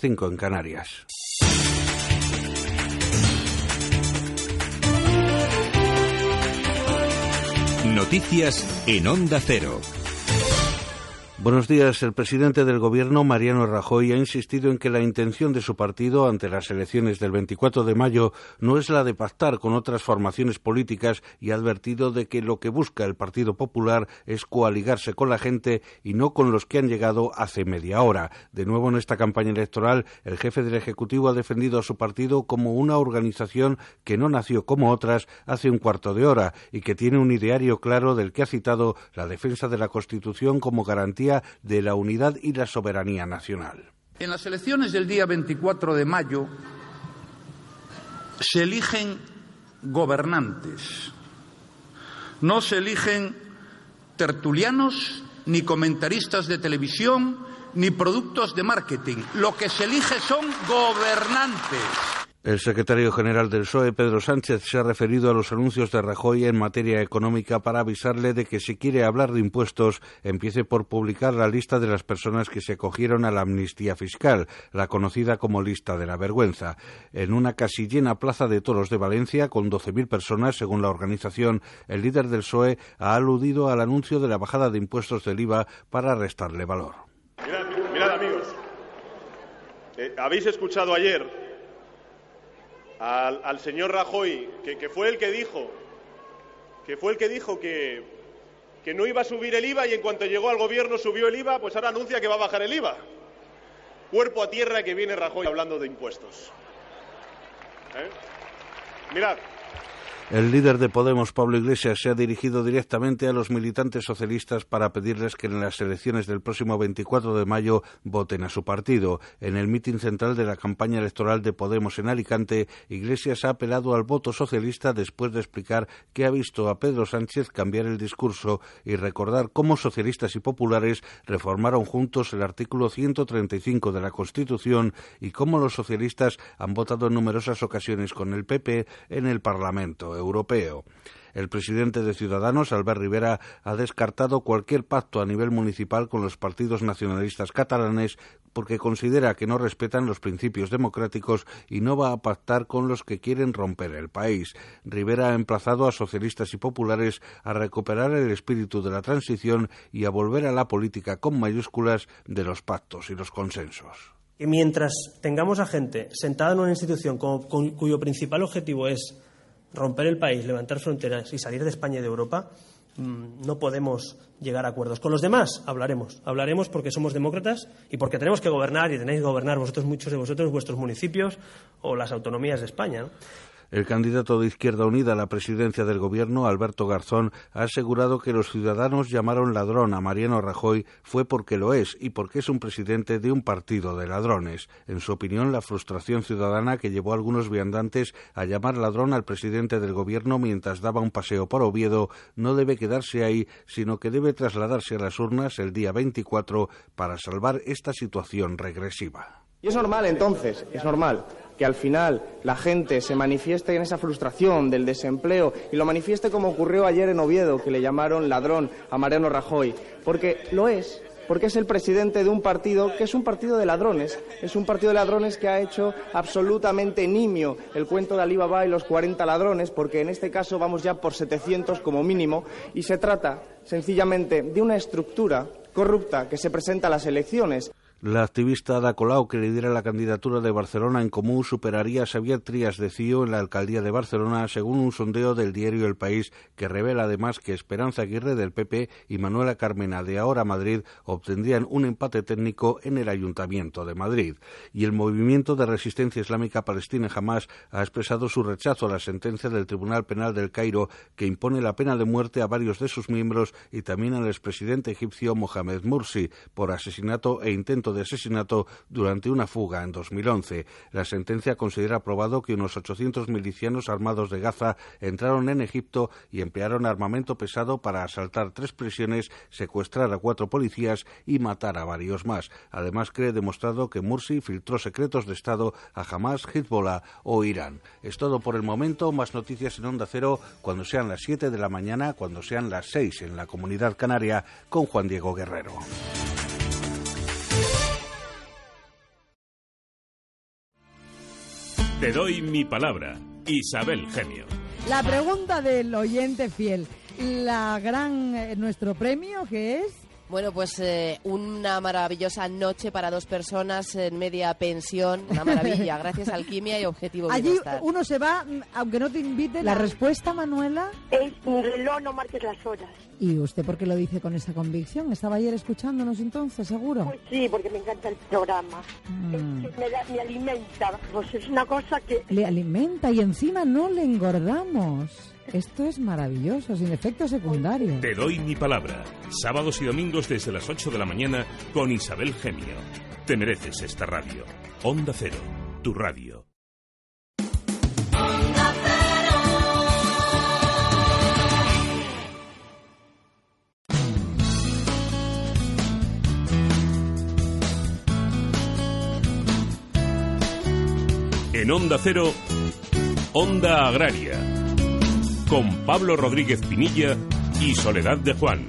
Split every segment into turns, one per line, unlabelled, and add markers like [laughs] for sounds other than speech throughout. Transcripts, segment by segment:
5 en Canarias.
Noticias en Onda Cero.
Buenos días. El presidente del Gobierno, Mariano Rajoy, ha insistido en que la intención de su partido ante las elecciones del 24 de mayo no es la de pactar con otras formaciones políticas y ha advertido de que lo que busca el Partido Popular es coaligarse con la gente y no con los que han llegado hace media hora. De nuevo en esta campaña electoral, el jefe del Ejecutivo ha defendido a su partido como una organización que no nació como otras hace un cuarto de hora y que tiene un ideario claro del que ha citado la defensa de la Constitución como garantía de la unidad y la soberanía nacional.
En las elecciones del día 24 de mayo se eligen gobernantes, no se eligen tertulianos, ni comentaristas de televisión, ni productos de marketing. Lo que se elige son gobernantes.
El secretario general del PSOE, Pedro Sánchez, se ha referido a los anuncios de Rajoy en materia económica para avisarle de que si quiere hablar de impuestos, empiece por publicar la lista de las personas que se acogieron a la amnistía fiscal, la conocida como lista de la vergüenza. En una casi llena plaza de toros de Valencia, con 12.000 personas, según la organización, el líder del PSOE ha aludido al anuncio de la bajada de impuestos del IVA para restarle valor.
Mirad, amigos, eh, habéis escuchado ayer al, señor Rajoy, que, fue el que dijo, que fue el que dijo que, que no iba a subir el IVA y en cuanto llegó al gobierno subió el IVA, pues ahora anuncia que va a bajar el IVA. Cuerpo a tierra que viene Rajoy hablando de impuestos. ¿Eh? Mirad,
el líder de Podemos, Pablo Iglesias, se ha dirigido directamente a los militantes socialistas para pedirles que en las elecciones del próximo 24 de mayo voten a su partido. En el mitin central de la campaña electoral de Podemos en Alicante, Iglesias ha apelado al voto socialista después de explicar que ha visto a Pedro Sánchez cambiar el discurso y recordar cómo socialistas y populares reformaron juntos el artículo 135 de la Constitución y cómo los socialistas han votado en numerosas ocasiones con el PP en el Parlamento europeo. El presidente de Ciudadanos, Albert Rivera, ha descartado cualquier pacto a nivel municipal con los partidos nacionalistas catalanes porque considera que no respetan los principios democráticos y no va a pactar con los que quieren romper el país. Rivera ha emplazado a socialistas y populares a recuperar el espíritu de la transición y a volver a la política con mayúsculas de los pactos y los consensos.
Mientras tengamos a gente sentada en una institución cuyo principal objetivo es romper el país, levantar fronteras y salir de España y de Europa, mm, no podemos llegar a acuerdos. Con los demás hablaremos. Hablaremos porque somos demócratas y porque tenemos que gobernar y tenéis que gobernar vosotros, muchos de vosotros, vuestros municipios o las autonomías de España.
El candidato de Izquierda Unida a la presidencia del Gobierno, Alberto Garzón, ha asegurado que los ciudadanos llamaron ladrón a Mariano Rajoy fue porque lo es y porque es un presidente de un partido de ladrones. En su opinión, la frustración ciudadana que llevó a algunos viandantes a llamar ladrón al presidente del Gobierno mientras daba un paseo por Oviedo no debe quedarse ahí, sino que debe trasladarse a las urnas el día 24 para salvar esta situación regresiva.
Y es normal entonces, es normal que al final la gente se manifieste en esa frustración del desempleo y lo manifieste como ocurrió ayer en Oviedo, que le llamaron ladrón a Mariano Rajoy, porque lo es, porque es el presidente de un partido que es un partido de ladrones, es un partido de ladrones que ha hecho absolutamente nimio el cuento de Alibaba y los 40 ladrones, porque en este caso vamos ya por 700 como mínimo, y se trata sencillamente de una estructura corrupta que se presenta a las elecciones.
La activista Ada Colau, que lidera la candidatura de Barcelona en Común, superaría a Xavier Trias de Cío en la alcaldía de Barcelona, según un sondeo del diario El País, que revela además que Esperanza Aguirre del PP y Manuela Carmena de Ahora Madrid obtendrían un empate técnico en el Ayuntamiento de Madrid. Y el Movimiento de Resistencia Islámica Palestina jamás ha expresado su rechazo a la sentencia del Tribunal Penal del Cairo, que impone la pena de muerte a varios de sus miembros y también al expresidente egipcio Mohamed Mursi por asesinato e de asesinato durante una fuga en 2011. La sentencia considera probado que unos 800 milicianos armados de Gaza entraron en Egipto y emplearon armamento pesado para asaltar tres prisiones, secuestrar a cuatro policías y matar a varios más. Además, cree demostrado que Mursi filtró secretos de Estado a Hamas, Hezbollah o Irán. Es todo por el momento. Más noticias en Onda Cero cuando sean las 7 de la mañana, cuando sean las 6 en la Comunidad Canaria, con Juan Diego Guerrero.
Te doy mi palabra, Isabel Genio.
La pregunta del oyente fiel. La gran, eh, nuestro premio, que es...
Bueno, pues eh, una maravillosa noche para dos personas en media pensión, una maravilla, [laughs] gracias a Alquimia y Objetivo
Allí
Bienestar.
uno se va, mm, aunque no te invite. La respuesta, Manuela.
Es un reloj, no marques las horas.
¿Y usted por qué lo dice con esa convicción? ¿Estaba ayer escuchándonos entonces, seguro?
Pues sí, porque me encanta el programa.
Mm.
Es que me, da- me alimenta. Pues es una cosa que...
Le alimenta y encima no le engordamos. Esto es maravilloso, sin efecto secundario.
Te doy mi palabra. Sábados y domingos desde las 8 de la mañana con Isabel Genio. Te mereces esta radio. Onda Cero, tu radio. En Onda Cero, Onda Agraria. Con Pablo Rodríguez Pinilla y Soledad de Juan.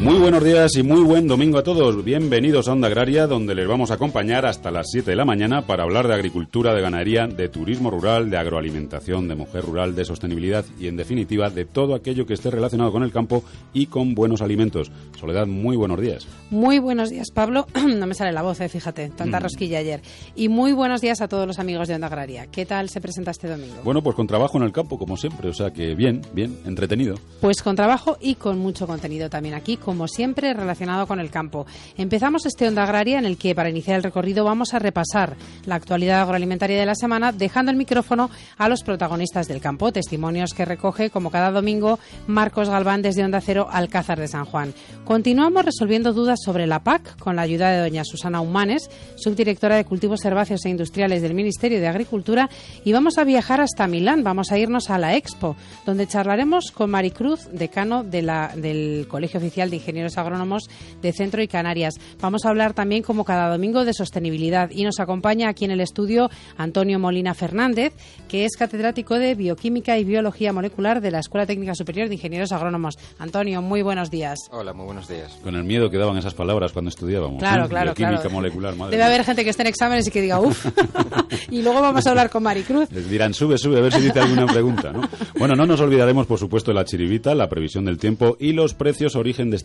Muy buenos días y muy buen domingo a todos. Bienvenidos a Onda Agraria, donde les vamos a acompañar hasta las 7 de la mañana para hablar de agricultura, de ganadería, de turismo rural, de agroalimentación, de mujer rural, de sostenibilidad y, en definitiva, de todo aquello que esté relacionado con el campo y con buenos alimentos. Soledad, muy buenos días.
Muy buenos días, Pablo. [clears throat] no me sale la voz, eh, fíjate, tanta
Mm.
rosquilla ayer. Y muy buenos días a todos los amigos de Onda Agraria. ¿Qué tal se presenta este domingo?
Bueno, pues con trabajo en el campo, como siempre, o sea que bien, bien, entretenido.
Pues con trabajo y con mucho contenido también aquí, como siempre, relacionado con el campo. Empezamos este Onda Agraria en el que, para iniciar el recorrido, vamos a repasar la actualidad agroalimentaria de la semana, dejando el micrófono a los protagonistas del campo, testimonios que recoge, como cada domingo, Marcos Galván desde Onda Cero, Alcázar de San Juan. Continuamos resolviendo dudas sobre la PAC con la ayuda de doña Susana Humanes, subdirectora de Cultivos Herbáceos e Industriales del Ministerio de Agricultura, y vamos a viajar hasta Milán, vamos a irnos a la Expo, donde charlaremos con Maricruz, decano de la- del Colegio Oficial de Ingenieros Agrónomos de Centro y Canarias. Vamos a hablar también, como cada domingo, de sostenibilidad y nos acompaña aquí en el estudio Antonio Molina Fernández, que es catedrático de Bioquímica y Biología Molecular de la Escuela Técnica Superior de Ingenieros Agrónomos. Antonio, muy buenos días.
Hola, muy buenos días.
Con el miedo que daban esas palabras cuando estudiábamos.
Claro,
¿eh?
claro,
Bioquímica
claro.
molecular, madre
Debe
mía.
haber gente que esté en exámenes y que diga, uff. [laughs] [laughs] y luego vamos a hablar con Maricruz.
Les dirán, sube, sube, a ver si dice alguna pregunta, ¿no? Bueno, no nos olvidaremos, por supuesto, de la chiribita, la previsión del tiempo y los precios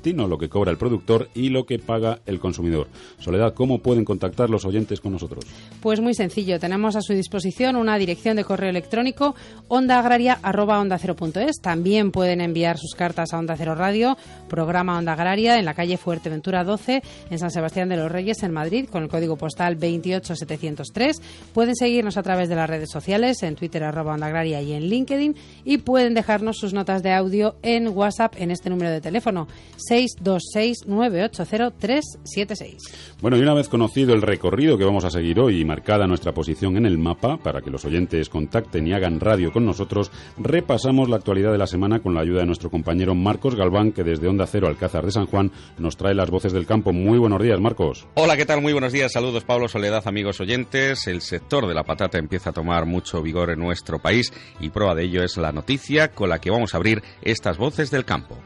origen-destino, lo que cobra el productor y lo que paga el consumidor. Soledad, ¿cómo pueden contactar los oyentes con nosotros?
Pues muy sencillo, tenemos a su disposición una dirección de correo electrónico ondaagraria@onda0.es. También pueden enviar sus cartas a Onda Cero Radio, programa Onda Agraria en la calle Fuerteventura 12 en San Sebastián de los Reyes en Madrid con el código postal 28703. Pueden seguirnos a través de las redes sociales en Twitter arroba Onda Agraria y en LinkedIn y pueden dejarnos sus notas de audio en WhatsApp en este número de teléfono 626 980 376.
Bueno, y una vez conocido el recorrido que vamos a seguir hoy y marcada nuestra posición en el mapa, para que los oyentes contacten y hagan radio con nosotros, repasamos la actualidad de la semana con la ayuda de nuestro compañero Marcos Galván, que desde Onda Cero Alcázar de San Juan nos trae las voces del campo. Muy buenos días, Marcos.
Hola, ¿qué tal? Muy buenos días. Saludos, Pablo Soledad, amigos oyentes. El sector de la patata empieza a tomar mucho vigor en nuestro país y prueba de ello es la noticia con la que vamos a abrir estas voces del campo.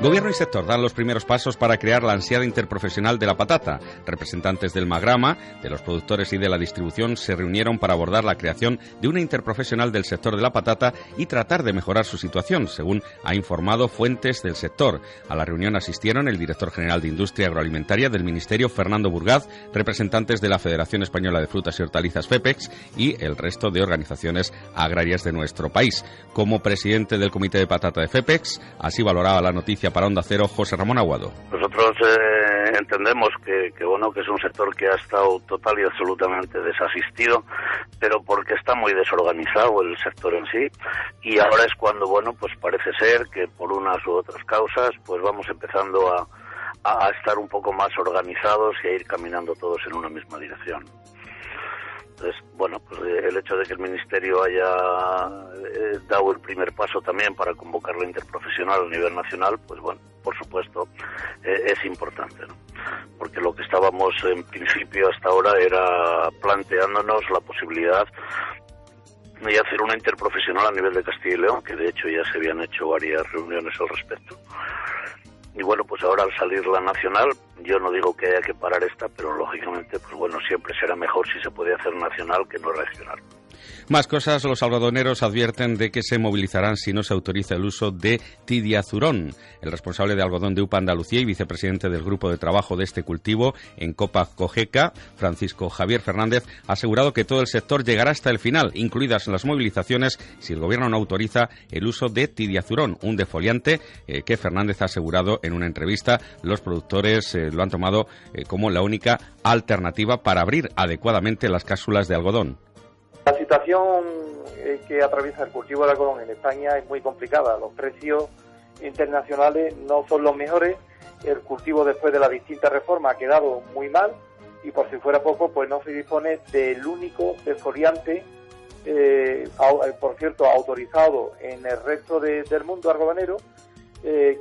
Gobierno y sector dan los primeros pasos para crear la ansiada interprofesional de la patata. Representantes del Magrama, de los productores y de la distribución se reunieron para abordar la creación de una interprofesional del sector de la patata y tratar de mejorar su situación, según ha informado fuentes del sector. A la reunión asistieron el director general de Industria Agroalimentaria del Ministerio, Fernando Burgaz, representantes de la Federación Española de Frutas y Hortalizas, FEPEX, y el resto de organizaciones agrarias de nuestro país. Como presidente del Comité de Patata de FEPEX, así valoraba la noticia para Onda Cero José Ramón Aguado.
Nosotros eh, entendemos que, que, bueno que es un sector que ha estado total y absolutamente desasistido, pero porque está muy desorganizado el sector en sí y ahora es cuando bueno pues parece ser que por unas u otras causas pues vamos empezando a, a, a estar un poco más organizados y a ir caminando todos en una misma dirección. Entonces, bueno, pues eh, el hecho de que el Ministerio haya eh, dado el primer paso también para convocar la interprofesional a nivel nacional, pues bueno, por supuesto, eh, es importante. Porque lo que estábamos en principio hasta ahora era planteándonos la posibilidad de hacer una interprofesional a nivel de Castilla y León, que de hecho ya se habían hecho varias reuniones al respecto. Y bueno, pues ahora al salir la nacional, yo no digo que haya que parar esta, pero lógicamente, pues bueno, siempre será mejor si se puede hacer nacional que no regional.
Más cosas, los algodoneros advierten de que se movilizarán si no se autoriza el uso de tidiazurón. El responsable de algodón de UPA Andalucía y vicepresidente del grupo de trabajo de este cultivo en Copa Cogeca, Francisco Javier Fernández, ha asegurado que todo el sector llegará hasta el final, incluidas las movilizaciones, si el gobierno no autoriza el uso de tidiazurón, un defoliante eh, que Fernández ha asegurado en una entrevista. Los productores eh, lo han tomado eh, como la única alternativa para abrir adecuadamente las cápsulas de algodón.
La situación eh, que atraviesa el cultivo de algodón en España es muy complicada. Los precios internacionales no son los mejores. El cultivo después de la distinta reforma ha quedado muy mal y por si fuera poco, pues no se dispone del único desfoliante, eh, eh, por cierto, autorizado en el resto del mundo algodonero,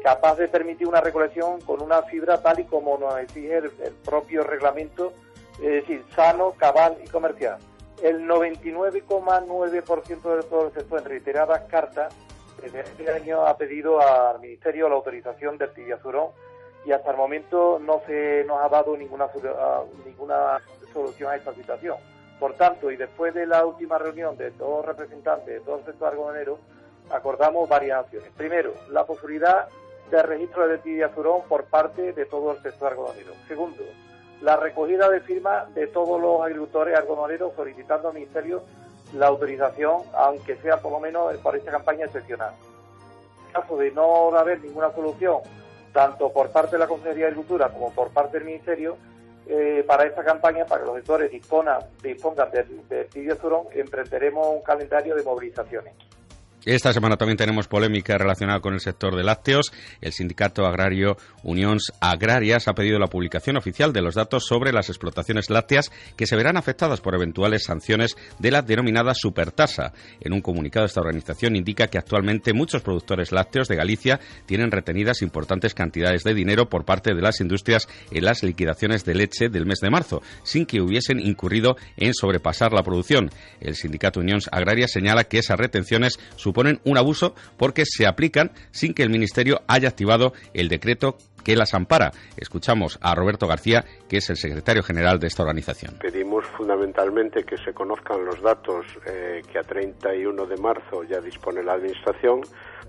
capaz de permitir una recolección con una fibra tal y como nos exige el propio reglamento, es decir, sano, cabal y comercial el 99,9% de todo el sector en reiteradas cartas desde este año ha pedido al Ministerio la autorización del tibiazurón y hasta el momento no se nos ha dado ninguna, ninguna solución a esta situación. Por tanto, y después de la última reunión de todos los representantes de todo el sector algodonero, acordamos varias acciones. Primero, la posibilidad de registro de tibiazurón por parte de todo el sector algodonero. Segundo, la recogida de firmas de todos los agricultores algodoneros solicitando al Ministerio la autorización, aunque sea por lo menos para esta campaña excepcional. En caso de no haber ninguna solución, tanto por parte de la Consejería de Agricultura como por parte del Ministerio, eh, para esta campaña, para que los sectores dispongan, dispongan del, del Surón, emprenderemos un calendario de movilizaciones.
Esta semana también tenemos polémica relacionada con el sector de lácteos. El sindicato agrario Unions Agrarias ha pedido la publicación oficial de los datos sobre las explotaciones lácteas que se verán afectadas por eventuales sanciones de la denominada supertasa. En un comunicado, esta organización indica que actualmente muchos productores lácteos de Galicia tienen retenidas importantes cantidades de dinero por parte de las industrias en las liquidaciones de leche del mes de marzo, sin que hubiesen incurrido en sobrepasar la producción. El sindicato Unions Agrarias señala que esas retenciones suponen un abuso porque se aplican sin que el Ministerio haya activado el decreto que las ampara. Escuchamos a Roberto García, que es el secretario general de esta organización.
Pedimos fundamentalmente que se conozcan los datos eh, que a 31 de marzo ya dispone la Administración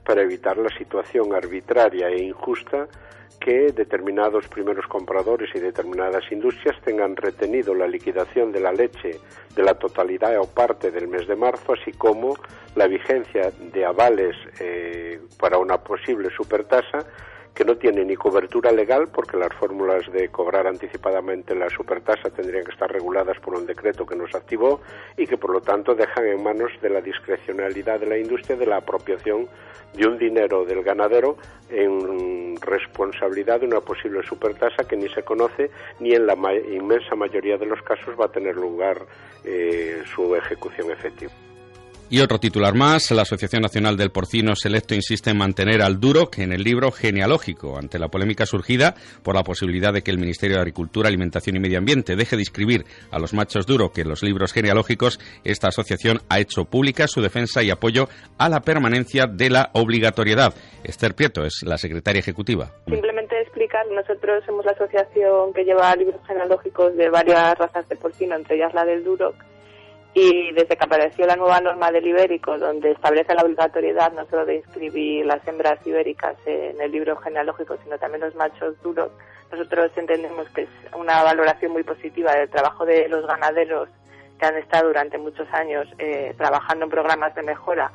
para evitar la situación arbitraria e injusta que determinados primeros compradores y determinadas industrias tengan retenido la liquidación de la leche de la totalidad o parte del mes de marzo, así como la vigencia de avales eh, para una posible supertasa que no tiene ni cobertura legal porque las fórmulas de cobrar anticipadamente la supertasa tendrían que estar reguladas por un decreto que nos activó y que por lo tanto dejan en manos de la discrecionalidad de la industria de la apropiación de un dinero del ganadero en responsabilidad de una posible supertasa que ni se conoce ni en la inmensa mayoría de los casos va a tener lugar eh, su ejecución efectiva.
Y otro titular más, la Asociación Nacional del Porcino Selecto insiste en mantener al Duroc en el libro genealógico, ante la polémica surgida por la posibilidad de que el Ministerio de Agricultura, Alimentación y Medio Ambiente deje de inscribir a los machos Duroc en los libros genealógicos. Esta asociación ha hecho pública su defensa y apoyo a la permanencia de la obligatoriedad. Esther Prieto es la secretaria ejecutiva.
Simplemente explicar, nosotros somos la asociación que lleva libros genealógicos de varias razas de porcino, entre ellas la del Duroc y desde que apareció la nueva norma del ibérico, donde establece la obligatoriedad no solo de inscribir las hembras ibéricas en el libro genealógico, sino también los machos duros, nosotros entendemos que es una valoración muy positiva del trabajo de los ganaderos que han estado durante muchos años eh, trabajando en programas de mejora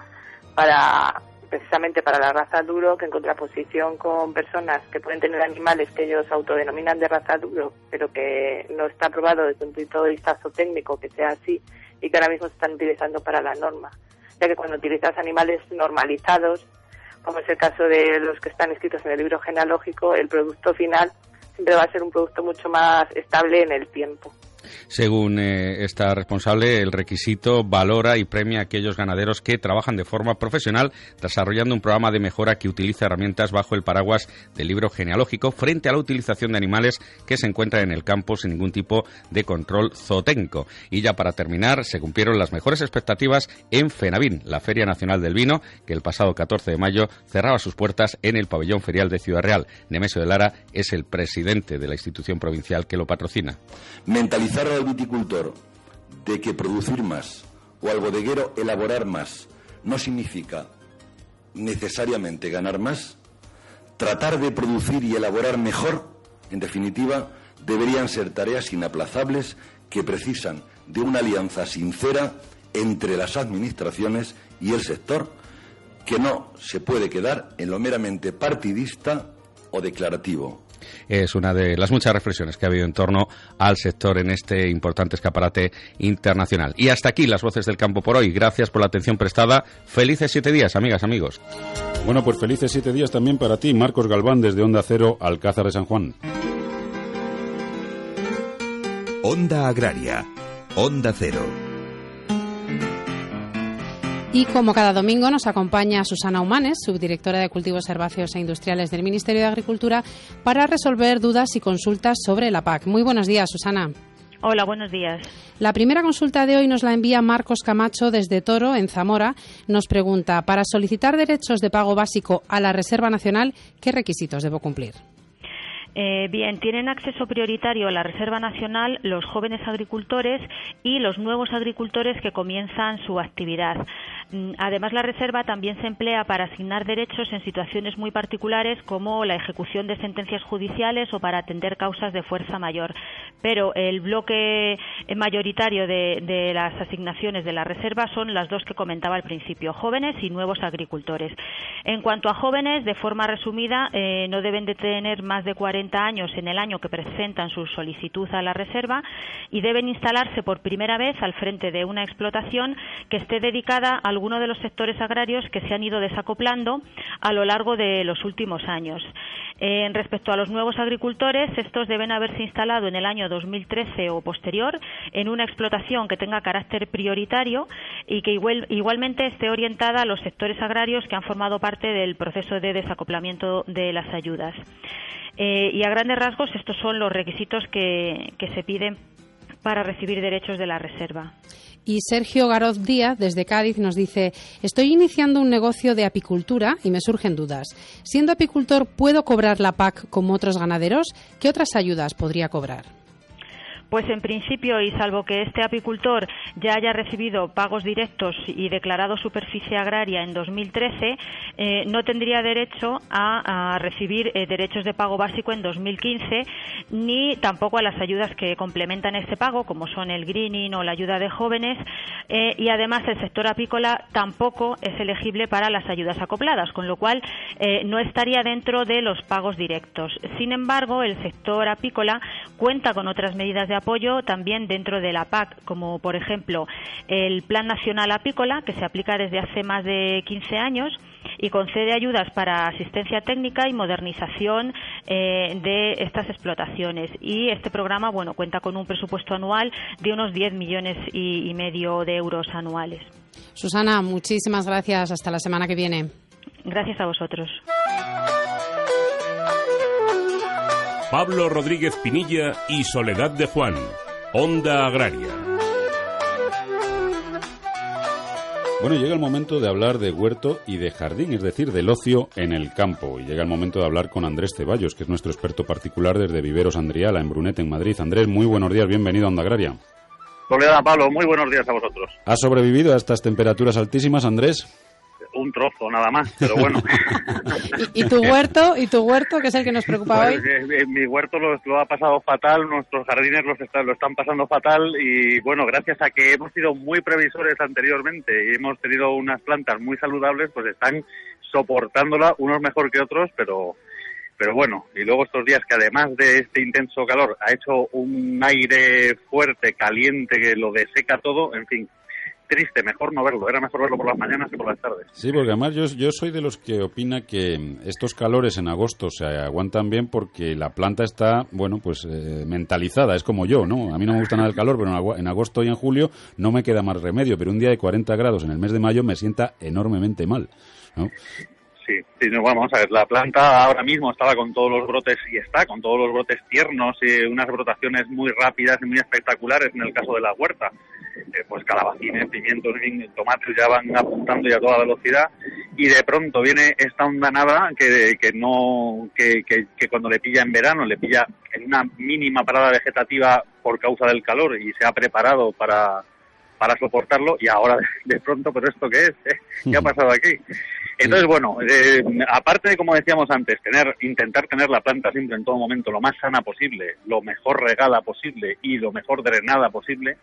para precisamente para la raza duro, que en contraposición con personas que pueden tener animales que ellos autodenominan de raza duro, pero que no está aprobado desde un punto de vista técnico que sea así, y que ahora mismo se están utilizando para la norma. Ya que cuando utilizas animales normalizados, como es el caso de los que están escritos en el libro genealógico, el producto final siempre va a ser un producto mucho más estable en el tiempo.
Según eh, esta responsable, el requisito valora y premia a aquellos ganaderos que trabajan de forma profesional desarrollando un programa de mejora que utiliza herramientas bajo el paraguas del libro genealógico frente a la utilización de animales que se encuentran en el campo sin ningún tipo de control zootécnico. Y ya para terminar, se cumplieron las mejores expectativas en FENAVIN, la Feria Nacional del Vino, que el pasado 14 de mayo cerraba sus puertas en el pabellón ferial de Ciudad Real. Nemesio de Lara es el presidente de la institución provincial que lo patrocina.
Al viticultor de que producir más o al bodeguero elaborar más no significa necesariamente ganar más, tratar de producir y elaborar mejor, en definitiva, deberían ser tareas inaplazables que precisan de una alianza sincera entre las administraciones y el sector, que no se puede quedar en lo meramente partidista o declarativo
es una de las muchas reflexiones que ha habido en torno al sector en este importante escaparate internacional. Y hasta aquí las voces del campo por hoy. Gracias por la atención prestada. Felices siete días, amigas, amigos.
Bueno, pues felices siete días también para ti, Marcos Galván, desde Onda Cero, Alcázar de San Juan.
Onda Agraria, Onda Cero.
Y como cada domingo nos acompaña Susana Humanes, subdirectora de Cultivos Herbáceos e Industriales del Ministerio de Agricultura, para resolver dudas y consultas sobre la PAC. Muy buenos días, Susana.
Hola, buenos días.
La primera consulta de hoy nos la envía Marcos Camacho desde Toro, en Zamora. Nos pregunta, para solicitar derechos de pago básico a la Reserva Nacional, ¿qué requisitos debo cumplir?
Eh, bien, tienen acceso prioritario a la Reserva Nacional los jóvenes agricultores y los nuevos agricultores que comienzan su actividad. Mm, además, la reserva también se emplea para asignar derechos en situaciones muy particulares como la ejecución de sentencias judiciales o para atender causas de fuerza mayor. Pero el bloque mayoritario de, las asignaciones de la reserva son las dos que comentaba al principio, jóvenes y nuevos agricultores. En cuanto a jóvenes, de forma resumida, eh, no deben de tener más de 40 años en el año que presentan su solicitud a la reserva y deben instalarse por primera vez al frente de una explotación que esté dedicada a alguno de los sectores agrarios que se han ido desacoplando a lo largo de los últimos años. En respecto a los nuevos agricultores, estos deben haberse instalado en el año 2013 o posterior en una explotación que tenga carácter prioritario y que igualmente esté orientada a los sectores agrarios que han formado parte del proceso de desacoplamiento de las ayudas. Eh, y a grandes rasgos estos son los requisitos que, que se piden para recibir derechos de la reserva.
Y Sergio Garoz Díaz, desde Cádiz, nos dice, estoy iniciando un negocio de apicultura y me surgen dudas. Siendo apicultor, ¿puedo cobrar la PAC como otros ganaderos? ¿Qué otras ayudas podría cobrar?
Pues en principio, y salvo que este apicultor ya haya recibido pagos directos y declarado superficie agraria en 2013, eh, no tendría derecho a, recibir eh, derechos de pago básico en 2015, ni tampoco a las ayudas que complementan este pago, como son el greening o la ayuda de jóvenes, eh, y además el sector apícola tampoco es elegible para las ayudas acopladas, con lo cual no estaría dentro de los pagos directos. Sin embargo, el sector apícola cuenta con otras medidas de apoyo también dentro de la PAC, como por ejemplo el Plan Nacional Apícola, que se aplica desde hace más de 15 años y concede ayudas para asistencia técnica y modernización eh, de estas explotaciones. Y este programa, bueno, cuenta con un presupuesto anual de unos 10 millones y medio de euros anuales.
Susana, muchísimas gracias. Hasta la semana que viene.
Gracias a vosotros.
Pablo Rodríguez Pinilla y Soledad de Juan, Onda Agraria.
Bueno, llega el momento de hablar de huerto y de jardín, es decir, del ocio en el campo. Y llega el momento de hablar con Andrés Ceballos, que es nuestro experto particular desde Viveros Andriala, en Brunete, en Madrid. Andrés, muy buenos días, bienvenido a Onda Agraria.
Soledad, Pablo, muy buenos días a vosotros.
¿Has sobrevivido a estas temperaturas altísimas, Andrés?
Un trozo nada más, pero bueno. [laughs]
¿Y, tu huerto? ¿Y tu huerto, que es el que nos preocupa
pues,
hoy?
Eh, eh, mi huerto lo, ha pasado fatal, nuestros jardines los lo están pasando fatal y bueno, gracias a que hemos sido muy previsores anteriormente y hemos tenido unas plantas muy saludables, pues están soportándola, unos mejor que otros, pero pero bueno, y luego estos días que además de este intenso calor ha hecho un aire fuerte, caliente, que lo deseca todo, en fin, triste, mejor no verlo, era mejor verlo por las mañanas que por las tardes.
Sí, porque además yo, yo soy de los que opina que estos calores en agosto se aguantan bien porque la planta está, bueno, pues eh, mentalizada, es como yo, ¿no? A mí no me gusta nada el calor, pero en agosto y en julio no me queda más remedio, pero un día de 40 grados en el mes de mayo me sienta enormemente mal, ¿no?
Sí, sí vamos a ver, la planta ahora mismo estaba con todos los brotes y está con todos los brotes tiernos y unas brotaciones muy rápidas y muy espectaculares en el caso de la huerta. Eh, pues calabacines, pimientos, tomates ya van apuntando ya a toda velocidad y de pronto viene esta nada que, que no que, que, cuando le pilla en verano le pilla en una mínima parada vegetativa por causa del calor y se ha preparado para, para soportarlo y ahora [laughs] de, pronto, pero esto qué es, ¿qué ha pasado aquí? Entonces, bueno, eh, aparte de, como decíamos antes, tener, intentar tener la planta siempre en todo momento lo más sana posible, lo mejor regada posible y lo mejor drenada posible,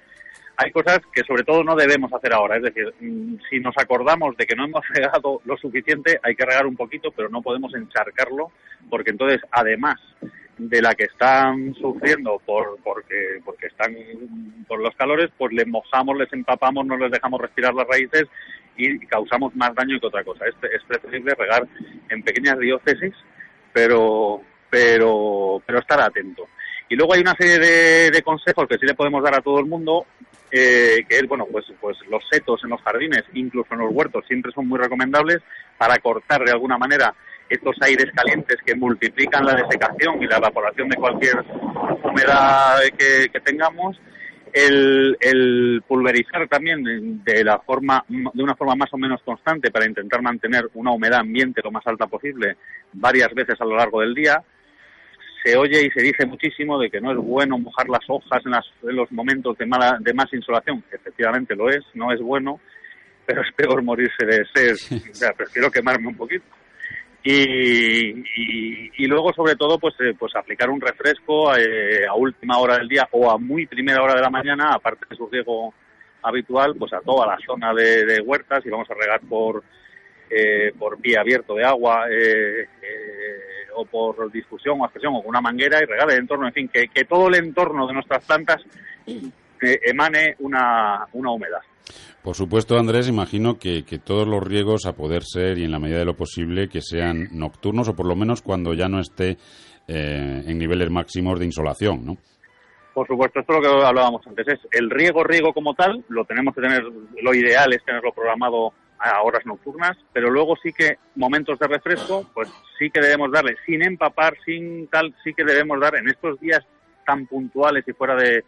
hay cosas que sobre todo no debemos hacer ahora. Es decir, mm, si nos acordamos de que no hemos [laughs] regado lo suficiente, hay que regar un poquito, pero no podemos encharcarlo, porque entonces, además de la que están sufriendo por porque porque están por los calores, pues les mojamos, les empapamos, no les dejamos respirar las raíces y causamos más daño que otra cosa. Es, es preferible regar en pequeñas diócesis, pero pero pero estar atento. Y luego hay una serie de, consejos que sí le podemos dar a todo el mundo, eh, que es, bueno, pues, pues los setos en los jardines, incluso en los huertos, siempre son muy recomendables para cortar de alguna manera estos aires calientes que multiplican la desecación y la evaporación de cualquier humedad que, tengamos. El, el, pulverizar también de la forma de una forma más o menos constante para intentar mantener una humedad ambiente lo más alta posible varias veces a lo largo del día se oye y se dice muchísimo de que no es bueno mojar las hojas en, los momentos de, mala, de más insolación. Efectivamente lo es, no es bueno, pero es peor morirse de sed. O sea, prefiero quemarme un poquito. Y, y, luego, sobre todo, pues, eh, pues aplicar un refresco eh, a última hora del día o a muy primera hora de la mañana, aparte de su riego habitual, pues a toda la zona de, huertas y vamos a regar por, eh, por pie abierto de agua. Eh, o por difusión o aspersión o con una manguera y regale el entorno, en fin, que, que todo el entorno de nuestras plantas emane una, una humedad.
Por supuesto, Andrés, imagino que, que, todos los riegos, a poder ser y en la medida de lo posible, que sean nocturnos o por lo menos cuando ya no esté eh, en niveles máximos de insolación, ¿no?
Por supuesto, esto es lo que hablábamos antes. Es el riego, riego como tal, lo tenemos que tener, lo ideal es tenerlo programado a horas nocturnas, pero luego sí que momentos de refresco, pues sí que debemos darle, sin empapar, sin tal, sí que debemos dar en estos días tan puntuales y fuera de,